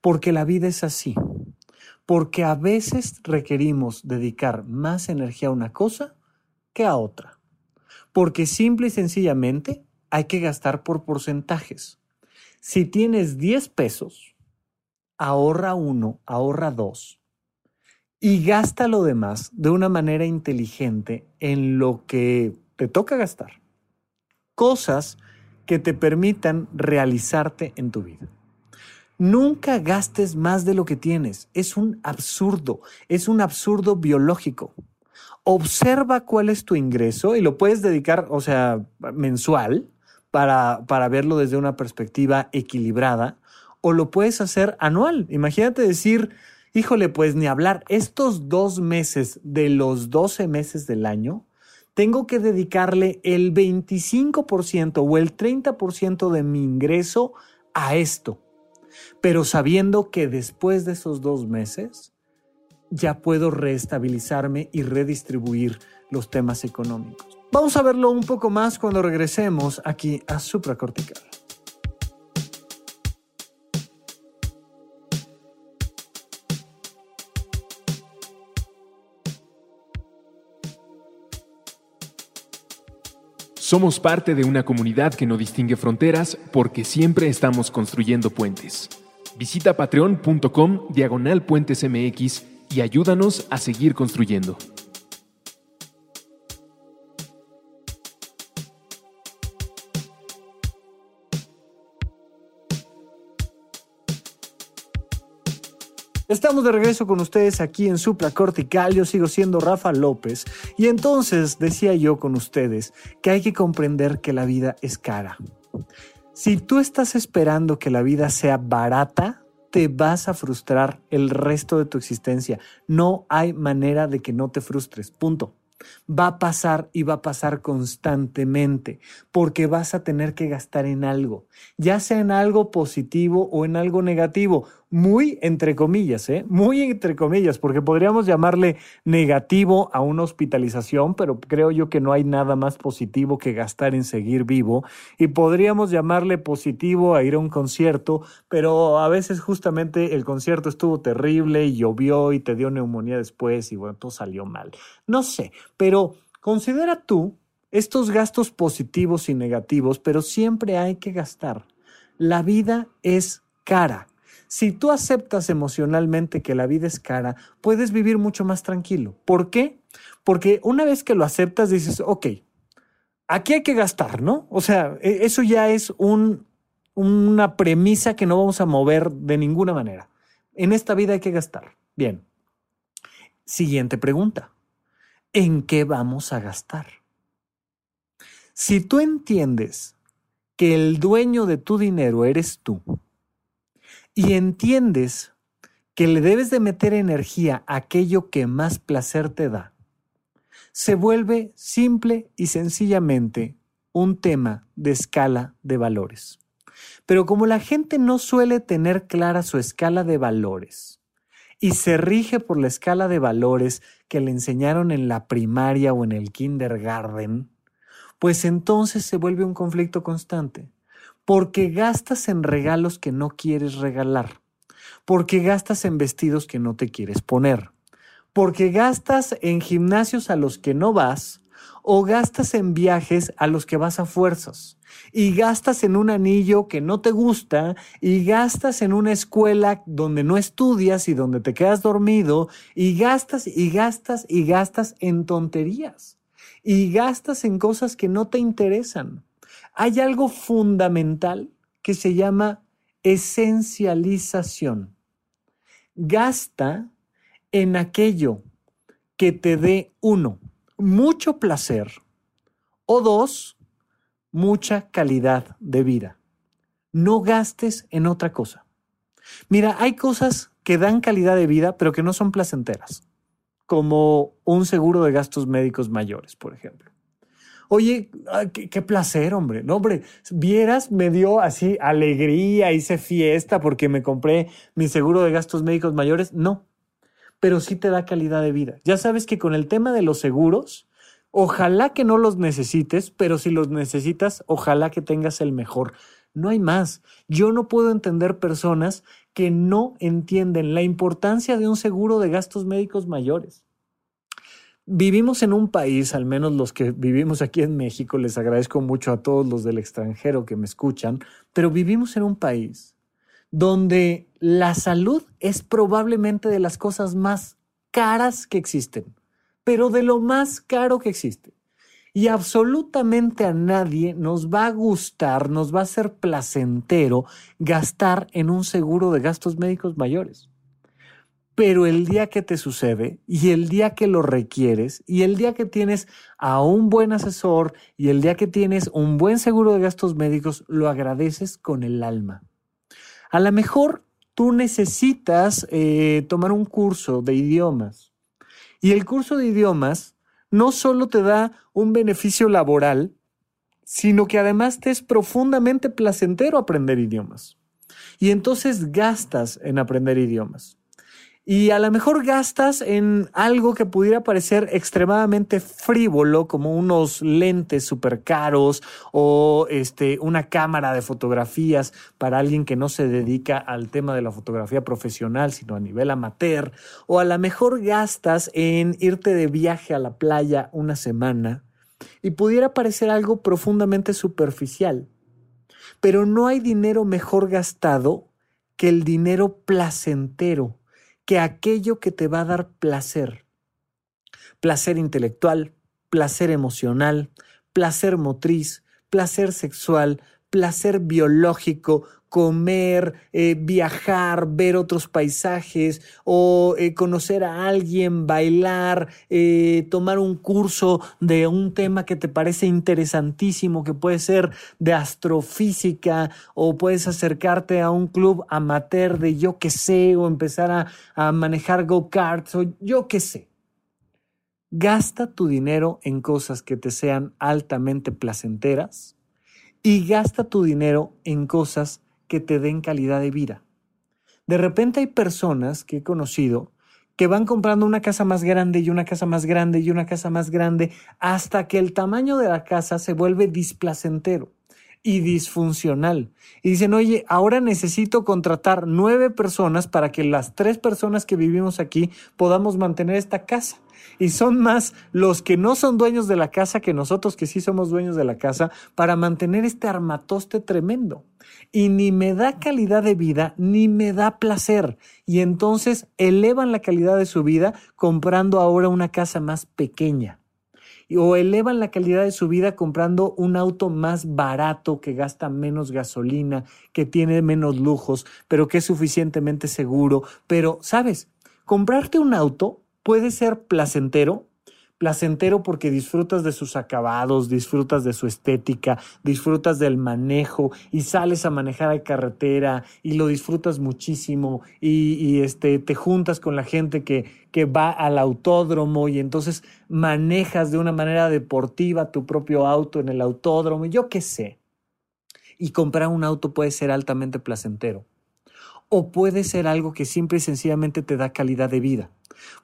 porque la vida es así, porque a veces requerimos dedicar más energía a una cosa que a otra, porque simple y sencillamente hay que gastar por porcentajes. Si tienes 10 pesos, ahorra uno, ahorra dos y gasta lo demás de una manera inteligente en lo que te toca gastar. Cosas que te permitan realizarte en tu vida. Nunca gastes más de lo que tienes. Es un absurdo, es un absurdo biológico. Observa cuál es tu ingreso y lo puedes dedicar, o sea, mensual, para, para verlo desde una perspectiva equilibrada o lo puedes hacer anual. Imagínate decir, híjole, pues ni hablar, estos dos meses de los 12 meses del año, tengo que dedicarle el 25% o el 30% de mi ingreso a esto. Pero sabiendo que después de esos dos meses ya puedo reestabilizarme y redistribuir los temas económicos. Vamos a verlo un poco más cuando regresemos aquí a supracortical. Somos parte de una comunidad que no distingue fronteras porque siempre estamos construyendo puentes. Visita patreon.com diagonal puentes MX y ayúdanos a seguir construyendo. Estamos de regreso con ustedes aquí en Supla Cortical. Yo sigo siendo Rafa López. Y entonces decía yo con ustedes que hay que comprender que la vida es cara. Si tú estás esperando que la vida sea barata, te vas a frustrar el resto de tu existencia. No hay manera de que no te frustres. Punto va a pasar y va a pasar constantemente, porque vas a tener que gastar en algo, ya sea en algo positivo o en algo negativo muy entre comillas, ¿eh? muy entre comillas, porque podríamos llamarle negativo a una hospitalización, pero creo yo que no hay nada más positivo que gastar en seguir vivo, y podríamos llamarle positivo a ir a un concierto, pero a veces justamente el concierto estuvo terrible y llovió y te dio neumonía después y bueno, todo salió mal. No sé, pero considera tú estos gastos positivos y negativos, pero siempre hay que gastar. La vida es cara si tú aceptas emocionalmente que la vida es cara, puedes vivir mucho más tranquilo. ¿Por qué? Porque una vez que lo aceptas, dices, ok, aquí hay que gastar, ¿no? O sea, e, eso ya es un, una premisa que no vamos a mover de ninguna manera. En esta vida hay que gastar. Bien. Siguiente pregunta. ¿En qué vamos a gastar? Si tú entiendes que el dueño de tu dinero eres tú, y entiendes que le debes de meter energía a aquello que más placer te da, se vuelve simple y sencillamente un tema de escala de valores. Pero como la gente no suele tener clara su escala de valores, y se rige por la escala de valores que le enseñaron en la primaria o en el kindergarten, pues entonces se vuelve un conflicto constante, porque gastas en regalos que no quieres regalar, porque gastas en vestidos que no te quieres poner, porque gastas en gimnasios a los que no vas o gastas en viajes a los que vas a fuerzas y gastas en un anillo que no te gusta y gastas en una escuela donde no estudias y donde te quedas dormido y gastas y gastas y gastas en tonterías y gastas en cosas que no te interesan. Hay algo fundamental que se llama esencialización. Gasta en aquello que te dé uno, mucho placer o dos, mucha calidad de vida. No gastes en otra cosa. Mira, hay cosas que dan calidad de vida, pero que no son placenteras, como un seguro de gastos médicos mayores, por ejemplo. Oye, qué, placer, hombre. No, hombre, vieras, me dio así alegría, hice fiesta porque me compré mi seguro de gastos médicos mayores. No, pero sí te da calidad de vida. Ya sabes que con el tema de los seguros, Ojalá que no los necesites, pero si los necesitas, ojalá que tengas el mejor. No hay más. Yo no puedo entender personas que no entienden la importancia de un seguro de gastos médicos mayores. Vivimos en un país, al menos los que vivimos aquí en México, les agradezco mucho a todos los del extranjero que me escuchan, pero vivimos en un país donde la salud es probablemente de las cosas más caras que existen pero de lo más caro que existe. Y absolutamente a nadie nos va a gustar, nos va a ser placentero gastar en un seguro de gastos médicos mayores. Pero el día que te sucede y el día que lo requieres y el día que tienes a un buen asesor y el día que tienes un buen seguro de gastos médicos, lo agradeces con el alma. A lo mejor tú necesitas eh, tomar un curso de idiomas y el curso de idiomas no solo te da un beneficio laboral, sino que además te es profundamente placentero aprender idiomas. Y entonces gastas en aprender idiomas y a lo mejor gastas en algo que pudiera parecer extremadamente frívolo, como unos lentes súper caros o este, una cámara de fotografías para alguien que no se dedica al tema de la fotografía profesional, sino a nivel amateur, o a lo mejor gastas en irte de viaje a la playa una semana y pudiera parecer algo profundamente superficial. Pero no hay dinero mejor gastado que el dinero placentero que aquello que te va a dar placer. Placer intelectual, placer emocional, placer motriz, placer sexual, placer biológico, comer, eh, viajar, ver otros paisajes o eh, conocer a alguien, bailar, eh, tomar un curso de un tema que te parece interesantísimo, que puede ser de astrofísica o puedes acercarte a un club amateur de yo qué sé o empezar a, a manejar go-karts o yo qué sé. Gasta tu dinero en cosas que te sean altamente placenteras y gasta tu dinero en cosas que te den calidad de vida. De repente hay personas que he conocido que van comprando una casa más grande y una casa más grande y una casa más grande hasta que el tamaño de la casa se vuelve displacentero y disfuncional. Y dicen, oye, ahora necesito contratar nueve personas para que las tres personas que vivimos aquí podamos mantener esta casa. Y son más los que no son dueños de la casa que nosotros que sí somos dueños de la casa para mantener este armatoste tremendo. Y ni me da calidad de vida, ni me da placer. Y entonces elevan la calidad de su vida comprando ahora una casa más pequeña o elevan la calidad de su vida comprando un auto más barato que gasta menos gasolina, que tiene menos lujos, pero que es suficientemente seguro. Pero, ¿sabes? Comprarte un auto puede ser placentero, placentero porque disfrutas de sus acabados, disfrutas de su estética, disfrutas del manejo y sales a manejar a carretera y lo disfrutas muchísimo y, este, te juntas con la gente que, que va al autódromo y entonces manejas de una manera deportiva tu propio auto en el autódromo, yo qué sé. Y comprar un auto puede ser altamente placentero. O puede ser algo que simple y sencillamente te da calidad de vida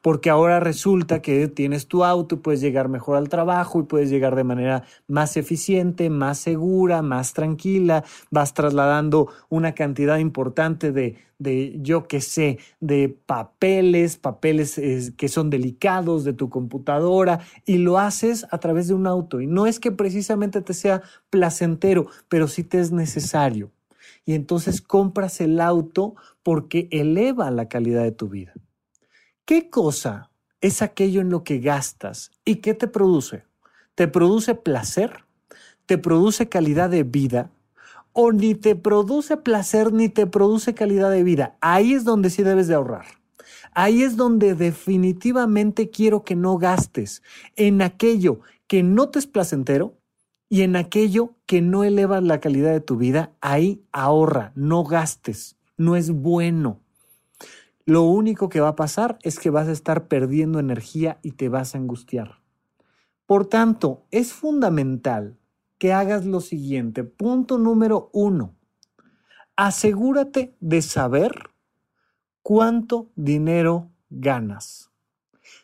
porque ahora resulta que tienes tu auto y puedes llegar mejor al trabajo y puedes llegar de manera más eficiente, más segura, más tranquila, vas trasladando una cantidad importante de, de yo qué sé, de papeles, papeles que son delicados de tu computadora y lo haces a través de un auto. Y no es que precisamente te sea placentero, pero sí te es necesario. Y entonces compras el auto porque eleva la calidad de tu vida. ¿Qué cosa es aquello en lo que gastas y qué te produce? ¿Te produce placer? ¿Te produce calidad de vida? ¿O ni te produce placer ni te produce calidad de vida? Ahí es donde sí debes de ahorrar. Ahí es donde definitivamente quiero que no gastes en aquello que no te es placentero y en aquello que no eleva la calidad de tu vida. Ahí ahorra, no gastes. No es bueno. Lo único que va a pasar es que vas a estar perdiendo energía y te vas a angustiar. Por tanto, es fundamental que hagas lo siguiente. Punto número uno. Asegúrate de saber cuánto dinero ganas.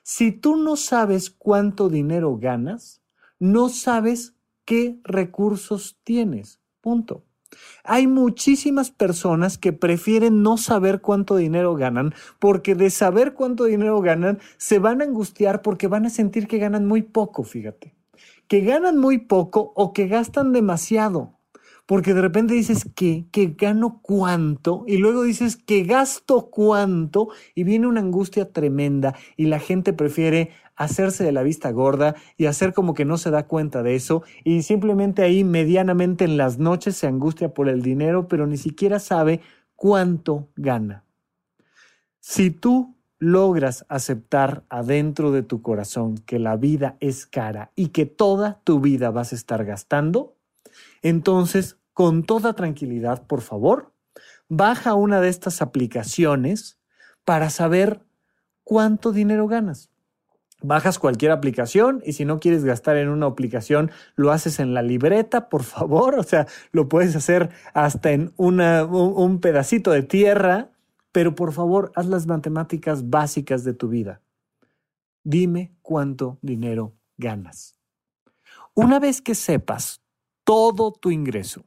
Si tú no sabes cuánto dinero ganas, no sabes qué recursos tienes. Punto. Hay muchísimas personas que prefieren no saber cuánto dinero ganan porque de saber cuánto dinero ganan se van a angustiar porque van a sentir que ganan muy poco, fíjate. Que ganan muy poco o que gastan demasiado. Porque de repente dices que, que gano cuánto y luego dices que gasto cuánto y viene una angustia tremenda y la gente prefiere hacerse de la vista gorda y hacer como que no se da cuenta de eso y simplemente ahí medianamente en las noches se angustia por el dinero, pero ni siquiera sabe cuánto gana. Si tú logras aceptar adentro de tu corazón que la vida es cara y que toda tu vida vas a estar gastando, entonces con toda tranquilidad, por favor, baja una de estas aplicaciones para saber cuánto dinero ganas bajas cualquier aplicación y si no quieres gastar en una aplicación, lo haces en la libreta, por favor. O sea, lo puedes hacer hasta en una, un pedacito de tierra, pero por favor, haz las matemáticas básicas de tu vida. Dime cuánto dinero ganas. Una vez que sepas todo tu ingreso,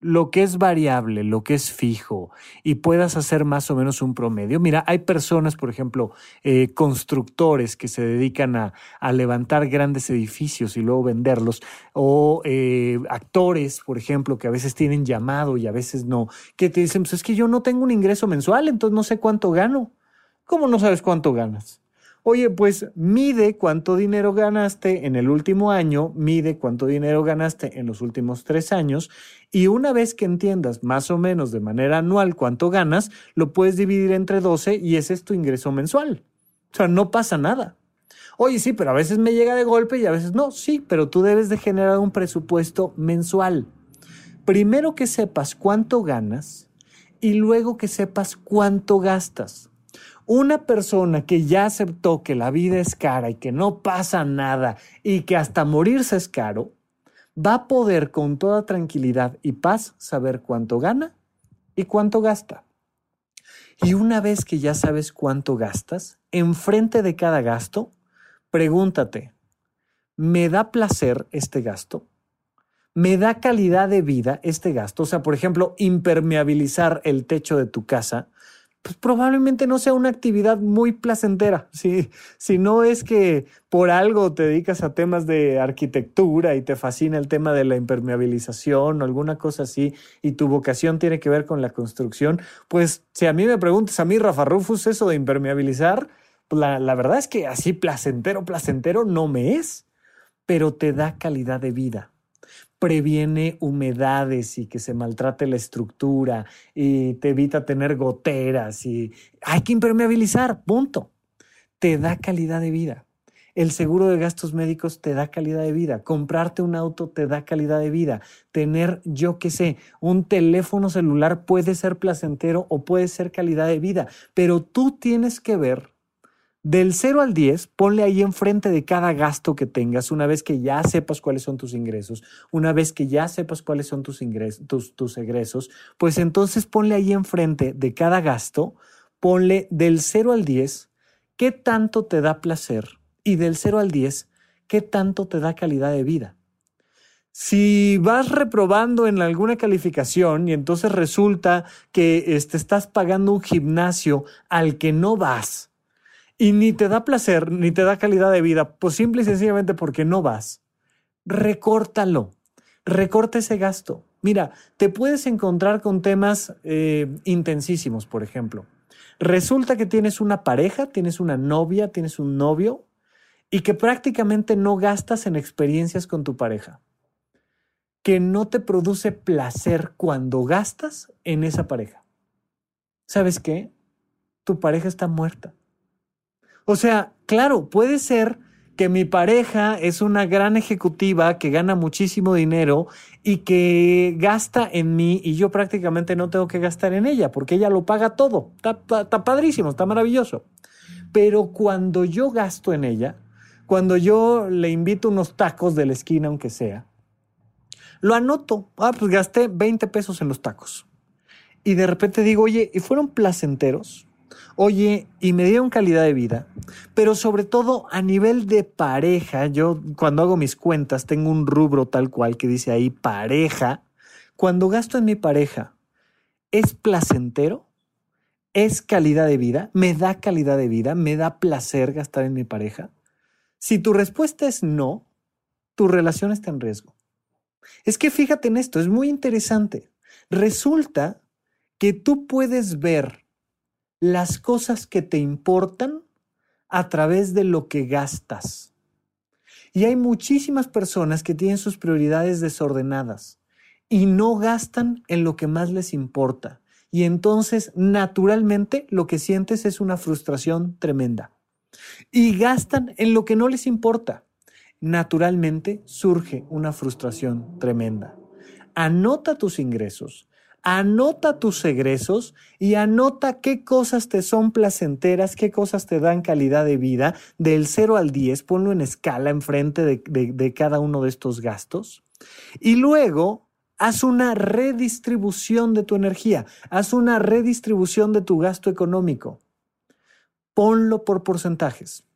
lo que es variable, lo que es fijo y puedas hacer más o menos un promedio. Mira, hay personas, por ejemplo, eh, constructores que se dedican a, levantar grandes edificios y luego venderlos, o eh, actores, por ejemplo, que a veces tienen llamado y a veces no, que te dicen, pues es que yo no tengo un ingreso mensual, entonces no sé cuánto gano. ¿Cómo no sabes cuánto ganas? Oye, pues mide cuánto dinero ganaste en el último año, mide cuánto dinero ganaste en los últimos tres años y una vez que entiendas más o menos de manera anual cuánto ganas, lo puedes dividir entre 12 y ese es tu ingreso mensual. O sea, no pasa nada. Oye, sí, pero a veces me llega de golpe y a veces no. Sí, pero tú debes de generar un presupuesto mensual. Primero que sepas cuánto ganas y luego que sepas cuánto gastas. Una persona que ya aceptó que la vida es cara y que no pasa nada y que hasta morirse es caro, va a poder con toda tranquilidad y paz saber cuánto gana y cuánto gasta. Y una vez que ya sabes cuánto gastas, enfrente de cada gasto, pregúntate, ¿me da placer este gasto? ¿Me da calidad de vida este gasto? O sea, por ejemplo, impermeabilizar el techo de tu casa pues probablemente no sea una actividad muy placentera. Si, si no es que por algo te dedicas a temas de arquitectura y te fascina el tema de la impermeabilización o alguna cosa así y tu vocación tiene que ver con la construcción, pues si a mí me preguntas, a mí Rafa Rufus, eso de impermeabilizar, pues la, la verdad es que así placentero, placentero no me es, pero te da calidad de vida previene humedades y que se maltrate la estructura y te evita tener goteras y hay que impermeabilizar, punto. Te da calidad de vida. El seguro de gastos médicos te da calidad de vida. Comprarte un auto te da calidad de vida. Tener, yo qué sé, un teléfono celular puede ser placentero o puede ser calidad de vida, pero tú tienes que ver Del 0 al 10, ponle ahí enfrente de cada gasto que tengas, una vez que ya sepas cuáles son tus ingresos, una vez que ya sepas cuáles son tus, ingresos, tus, egresos, pues entonces ponle ahí enfrente de cada gasto, ponle del 0 al 10, qué tanto te da placer y del 0 al 10, qué tanto te da calidad de vida. Si vas reprobando en alguna calificación y entonces resulta que este, estás pagando un gimnasio al que no vas y ni te da placer ni te da calidad de vida, pues simple y sencillamente porque no vas, recórtalo, recorta ese gasto. Mira, te puedes encontrar con temas eh, intensísimos, por ejemplo. Resulta que tienes una pareja, tienes una novia, tienes un novio y que prácticamente no gastas en experiencias con tu pareja que no te produce placer cuando gastas en esa pareja. ¿Sabes qué? Tu pareja está muerta. O sea, claro, puede ser que mi pareja es una gran ejecutiva que gana muchísimo dinero y que gasta en mí y yo prácticamente no tengo que gastar en ella porque ella lo paga todo. Está, padrísimo, está maravilloso. Pero cuando yo gasto en ella, cuando yo le invito unos tacos de la esquina, aunque sea, lo anoto. Ah, pues gasté 20 pesos en los tacos. Y de repente digo, oye, ¿y fueron placenteros? Oye, y me dieron calidad de vida, pero sobre todo a nivel de pareja, yo cuando hago mis cuentas tengo un rubro tal cual que dice ahí pareja. Cuando gasto en mi pareja, ¿es placentero? ¿Es calidad de vida? ¿Me da calidad de vida? ¿Me da placer gastar en mi pareja? Si tu respuesta es no, tu relación está en riesgo. Es que fíjate en esto, es muy interesante. Resulta que tú puedes ver las cosas que te importan a través de lo que gastas. Y hay muchísimas personas que tienen sus prioridades desordenadas y no gastan en lo que más les importa. Y entonces, naturalmente, lo que sientes es una frustración tremenda. Y gastan en lo que no les importa naturalmente surge una frustración tremenda. Anota tus ingresos, anota tus egresos y anota qué cosas te son placenteras, qué cosas te dan calidad de vida, del 0 al 10, ponlo en escala enfrente de, de cada uno de estos gastos. Y luego haz una redistribución de tu energía, haz una redistribución de tu gasto económico. Ponlo por porcentajes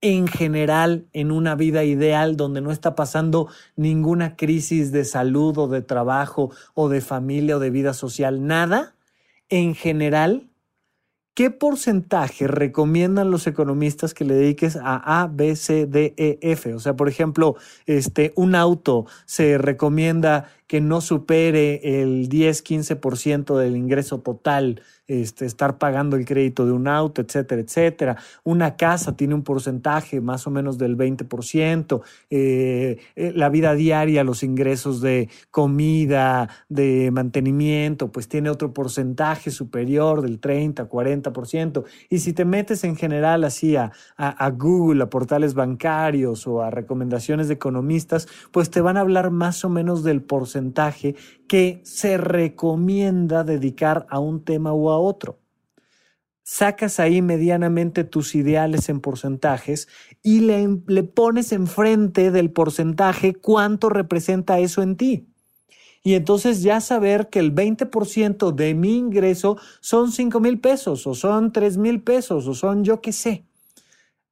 en general en una vida ideal donde no está pasando ninguna crisis de salud o de trabajo o de familia o de vida social, nada, en general, ¿qué porcentaje recomiendan los economistas que le dediques a A, B, C, D, E, F? O sea, por ejemplo, este, un auto se recomienda que no supere el 10-15% del ingreso total este, estar pagando el crédito de un auto, etcétera, etcétera. Una casa tiene un porcentaje más o menos del 20%. Eh, eh, la vida diaria, los ingresos de comida, de mantenimiento, pues tiene otro porcentaje superior del 30, 40%. Y si te metes en general así a, a Google, a portales bancarios o a recomendaciones de economistas, pues te van a hablar más o menos del porcentaje que se recomienda dedicar a un tema u a otro. Sacas ahí medianamente tus ideales en porcentajes y le, le pones enfrente del porcentaje cuánto representa eso en ti. Y entonces ya saber que el 20% de mi ingreso son 5 mil pesos o son 3 mil pesos o son yo qué sé.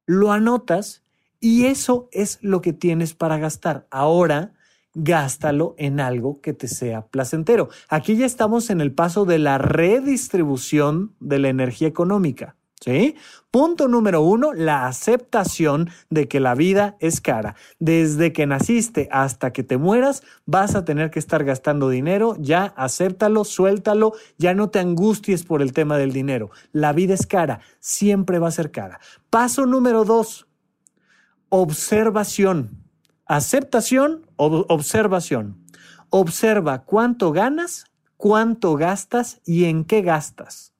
Lo anotas y eso es lo que tienes para gastar. Ahora gástalo en algo que te sea placentero. Aquí ya estamos en el paso de la redistribución de la energía económica. ¿Sí? Punto número uno, la aceptación de que la vida es cara. Desde que naciste hasta que te mueras, vas a tener que estar gastando dinero. Ya acéptalo, suéltalo, ya no te angusties por el tema del dinero. La vida es cara, siempre va a ser cara. Paso número dos, observación. Aceptación o observación. Observa cuánto ganas, cuánto gastas y en qué gastas.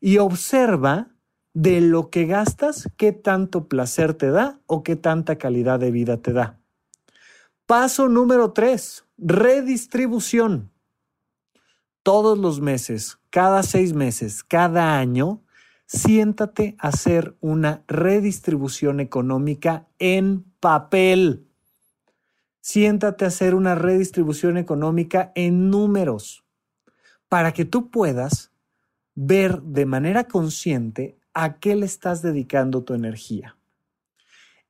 Y observa de lo que gastas, qué tanto placer te da o qué tanta calidad de vida te da. Paso número tres, redistribución. Todos los meses, cada seis meses, cada año, siéntate a hacer una redistribución económica en papel. Siéntate a hacer una redistribución económica en números para que tú puedas ver de manera consciente a qué le estás dedicando tu energía.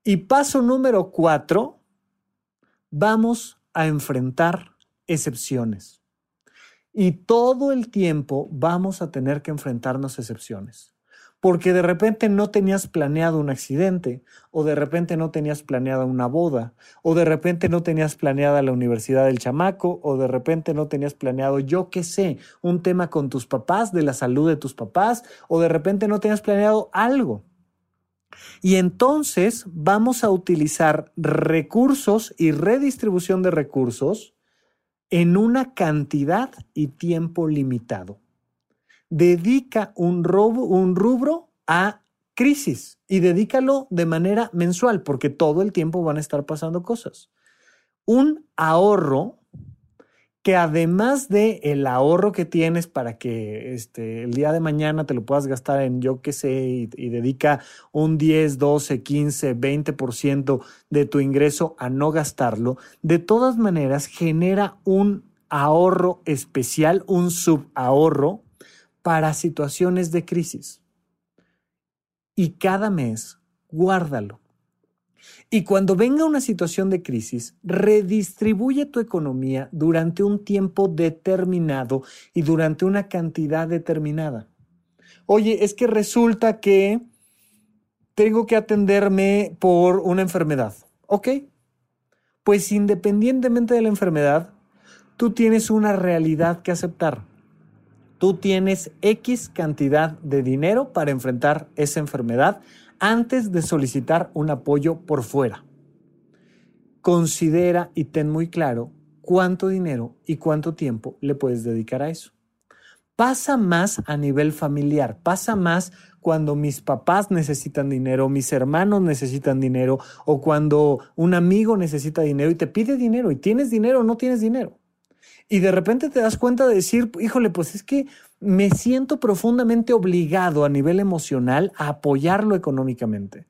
Y paso número cuatro, vamos a enfrentar excepciones. Y todo el tiempo vamos a tener que enfrentarnos a excepciones porque de repente no tenías planeado un accidente, o de repente no tenías planeada una boda, o de repente no tenías planeada la universidad del chamaco, o de repente no tenías planeado, yo qué sé, un tema con tus papás, de la salud de tus papás, o de repente no tenías planeado algo. Y entonces vamos a utilizar recursos y redistribución de recursos en una cantidad y tiempo limitado dedica un, un rubro a crisis y dedícalo de manera mensual porque todo el tiempo van a estar pasando cosas. Un ahorro que además de el ahorro que tienes para que este, el día de mañana te lo puedas gastar en yo qué sé y, y, dedica un 10, 12, 15, 20% de tu ingreso a no gastarlo, de todas maneras genera un ahorro especial, un subahorro para situaciones de crisis. Y cada mes, guárdalo. Y cuando venga una situación de crisis, redistribuye tu economía durante un tiempo determinado y durante una cantidad determinada. Oye, es que resulta que tengo que atenderme por una enfermedad. Ok, pues independientemente de la enfermedad, tú tienes una realidad que aceptar tú tienes X cantidad de dinero para enfrentar esa enfermedad antes de solicitar un apoyo por fuera. Considera y ten muy claro cuánto dinero y cuánto tiempo le puedes dedicar a eso. Pasa más a nivel familiar, pasa más cuando mis papás necesitan dinero, mis hermanos necesitan dinero o cuando un amigo necesita dinero y te pide dinero y tienes dinero o no tienes dinero. Y de repente te das cuenta de decir, híjole, pues es que me siento profundamente obligado a nivel emocional a apoyarlo económicamente.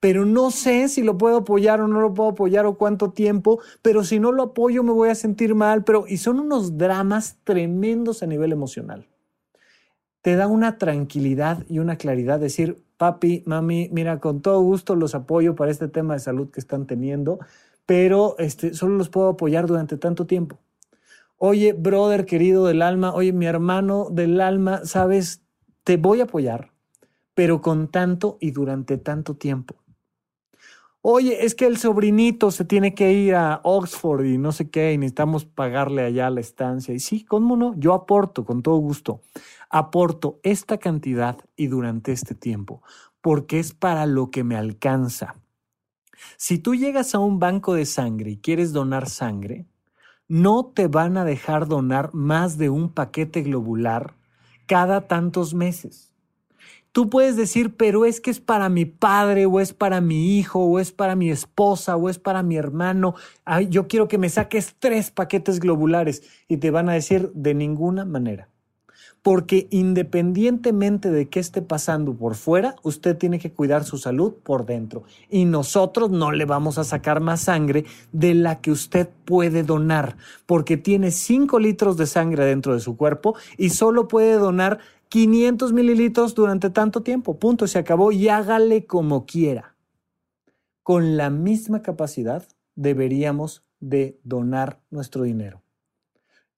Pero no sé si lo puedo apoyar o no lo puedo apoyar o cuánto tiempo, pero si no lo apoyo me voy a sentir mal, pero y son unos dramas tremendos a nivel emocional. Te da una tranquilidad y una claridad decir, papi, mami, mira, con todo gusto los apoyo para este tema de salud que están teniendo, pero este, solo los puedo apoyar durante tanto tiempo. Oye, brother querido del alma, oye, mi hermano del alma, sabes, te voy a apoyar, pero con tanto y durante tanto tiempo. Oye, es que el sobrinito se tiene que ir a Oxford y no sé qué, y necesitamos pagarle allá la estancia. Y sí, ¿cómo no? Yo aporto con todo gusto. Aporto esta cantidad y durante este tiempo, porque es para lo que me alcanza. Si tú llegas a un banco de sangre y quieres donar sangre, no te van a dejar donar más de un paquete globular cada tantos meses. Tú puedes decir, pero es que es para mi padre o es para mi hijo o es para mi esposa o es para mi hermano. Ay, yo quiero que me saques tres paquetes globulares y te van a decir de ninguna manera porque independientemente de qué esté pasando por fuera, usted tiene que cuidar su salud por dentro. Y nosotros no le vamos a sacar más sangre de la que usted puede donar, porque tiene 5 litros de sangre dentro de su cuerpo y solo puede donar 500 mililitros durante tanto tiempo. Punto, se acabó y hágale como quiera. Con la misma capacidad deberíamos de donar nuestro dinero.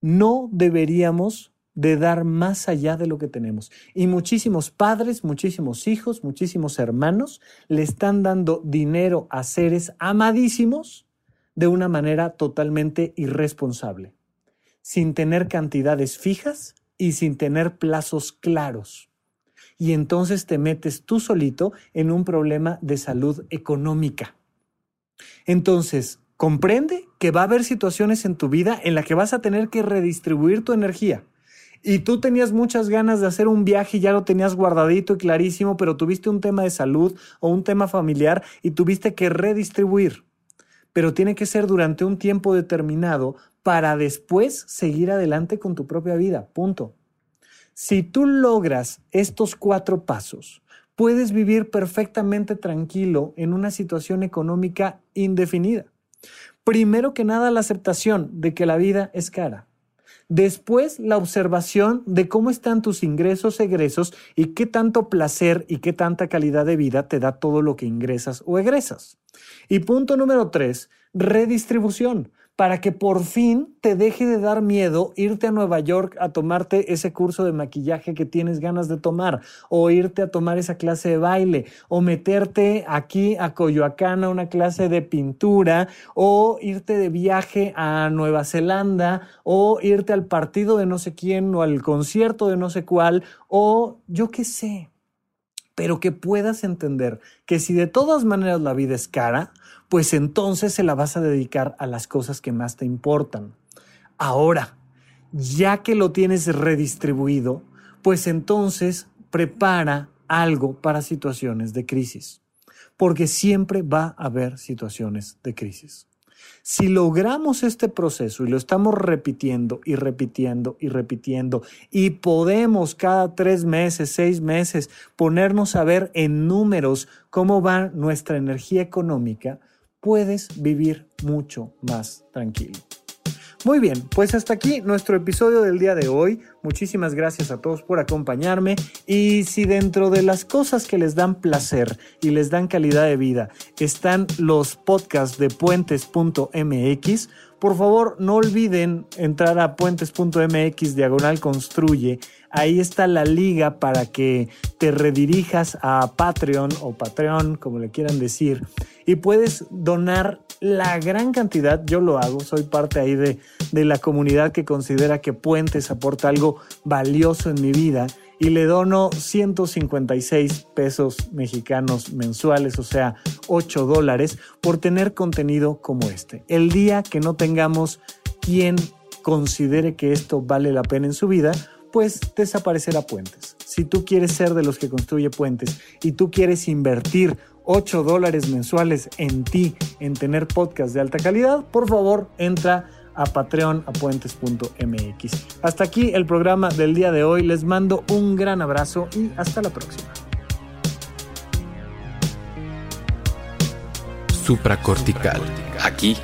No deberíamos de dar más allá de lo que tenemos. Y muchísimos padres, muchísimos hijos, muchísimos hermanos le están dando dinero a seres amadísimos de una manera totalmente irresponsable, sin tener cantidades fijas y sin tener plazos claros. Y entonces te metes tú solito en un problema de salud económica. Entonces, comprende que va a haber situaciones en tu vida en las que vas a tener que redistribuir tu energía y tú tenías muchas ganas de hacer un viaje y ya lo tenías guardadito y clarísimo, pero tuviste un tema de salud o un tema familiar y tuviste que redistribuir. Pero tiene que ser durante un tiempo determinado para después seguir adelante con tu propia vida. Punto. Si tú logras estos cuatro pasos, puedes vivir perfectamente tranquilo en una situación económica indefinida. Primero que nada, la aceptación de que la vida es cara. Después, la observación de cómo están tus ingresos, egresos y qué tanto placer y qué tanta calidad de vida te da todo lo que ingresas o egresas. Y punto número tres, redistribución para que por fin te deje de dar miedo irte a Nueva York a tomarte ese curso de maquillaje que tienes ganas de tomar, o irte a tomar esa clase de baile, o meterte aquí a Coyoacán a una clase de pintura, o irte de viaje a Nueva Zelanda, o irte al partido de no sé quién, o al concierto de no sé cuál, o yo qué sé. Pero que puedas entender que si de todas maneras la vida es cara, pues entonces se la vas a dedicar a las cosas que más te importan. Ahora, ya que lo tienes redistribuido, pues entonces prepara algo para situaciones de crisis, porque siempre va a haber situaciones de crisis. Si logramos este proceso y lo estamos repitiendo y repitiendo y repitiendo y podemos cada tres meses, seis meses ponernos a ver en números cómo va nuestra energía económica, puedes vivir mucho más tranquilo. Muy bien, pues hasta aquí nuestro episodio del día de hoy. Muchísimas gracias a todos por acompañarme y si dentro de las cosas que les dan placer y les dan calidad de vida están los podcasts de puentes.mx, por favor no olviden entrar a puentes.mx diagonal construye Ahí está la liga para que te redirijas a Patreon o Patreon, como le quieran decir, y puedes donar la gran cantidad. Yo lo hago, soy parte ahí de, de la comunidad que considera que Puentes aporta algo valioso en mi vida y le dono 156 pesos mexicanos mensuales, o sea, 8 dólares, por tener contenido como este. El día que no tengamos quien considere que esto vale la pena en su vida, pues desaparecerá puentes. Si tú quieres ser de los que construye puentes y tú quieres invertir 8 dólares mensuales en ti, en tener podcast de alta calidad, por favor entra a Patreon a puentes.mx. Hasta aquí el programa del día de hoy. Les mando un gran abrazo y hasta la próxima. Supracortical. Aquí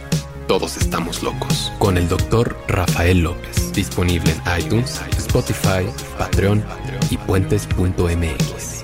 todos estamos locos. Con el doctor Rafael López. Disponible en iTunes, Spotify, Patreon y puentes.mx.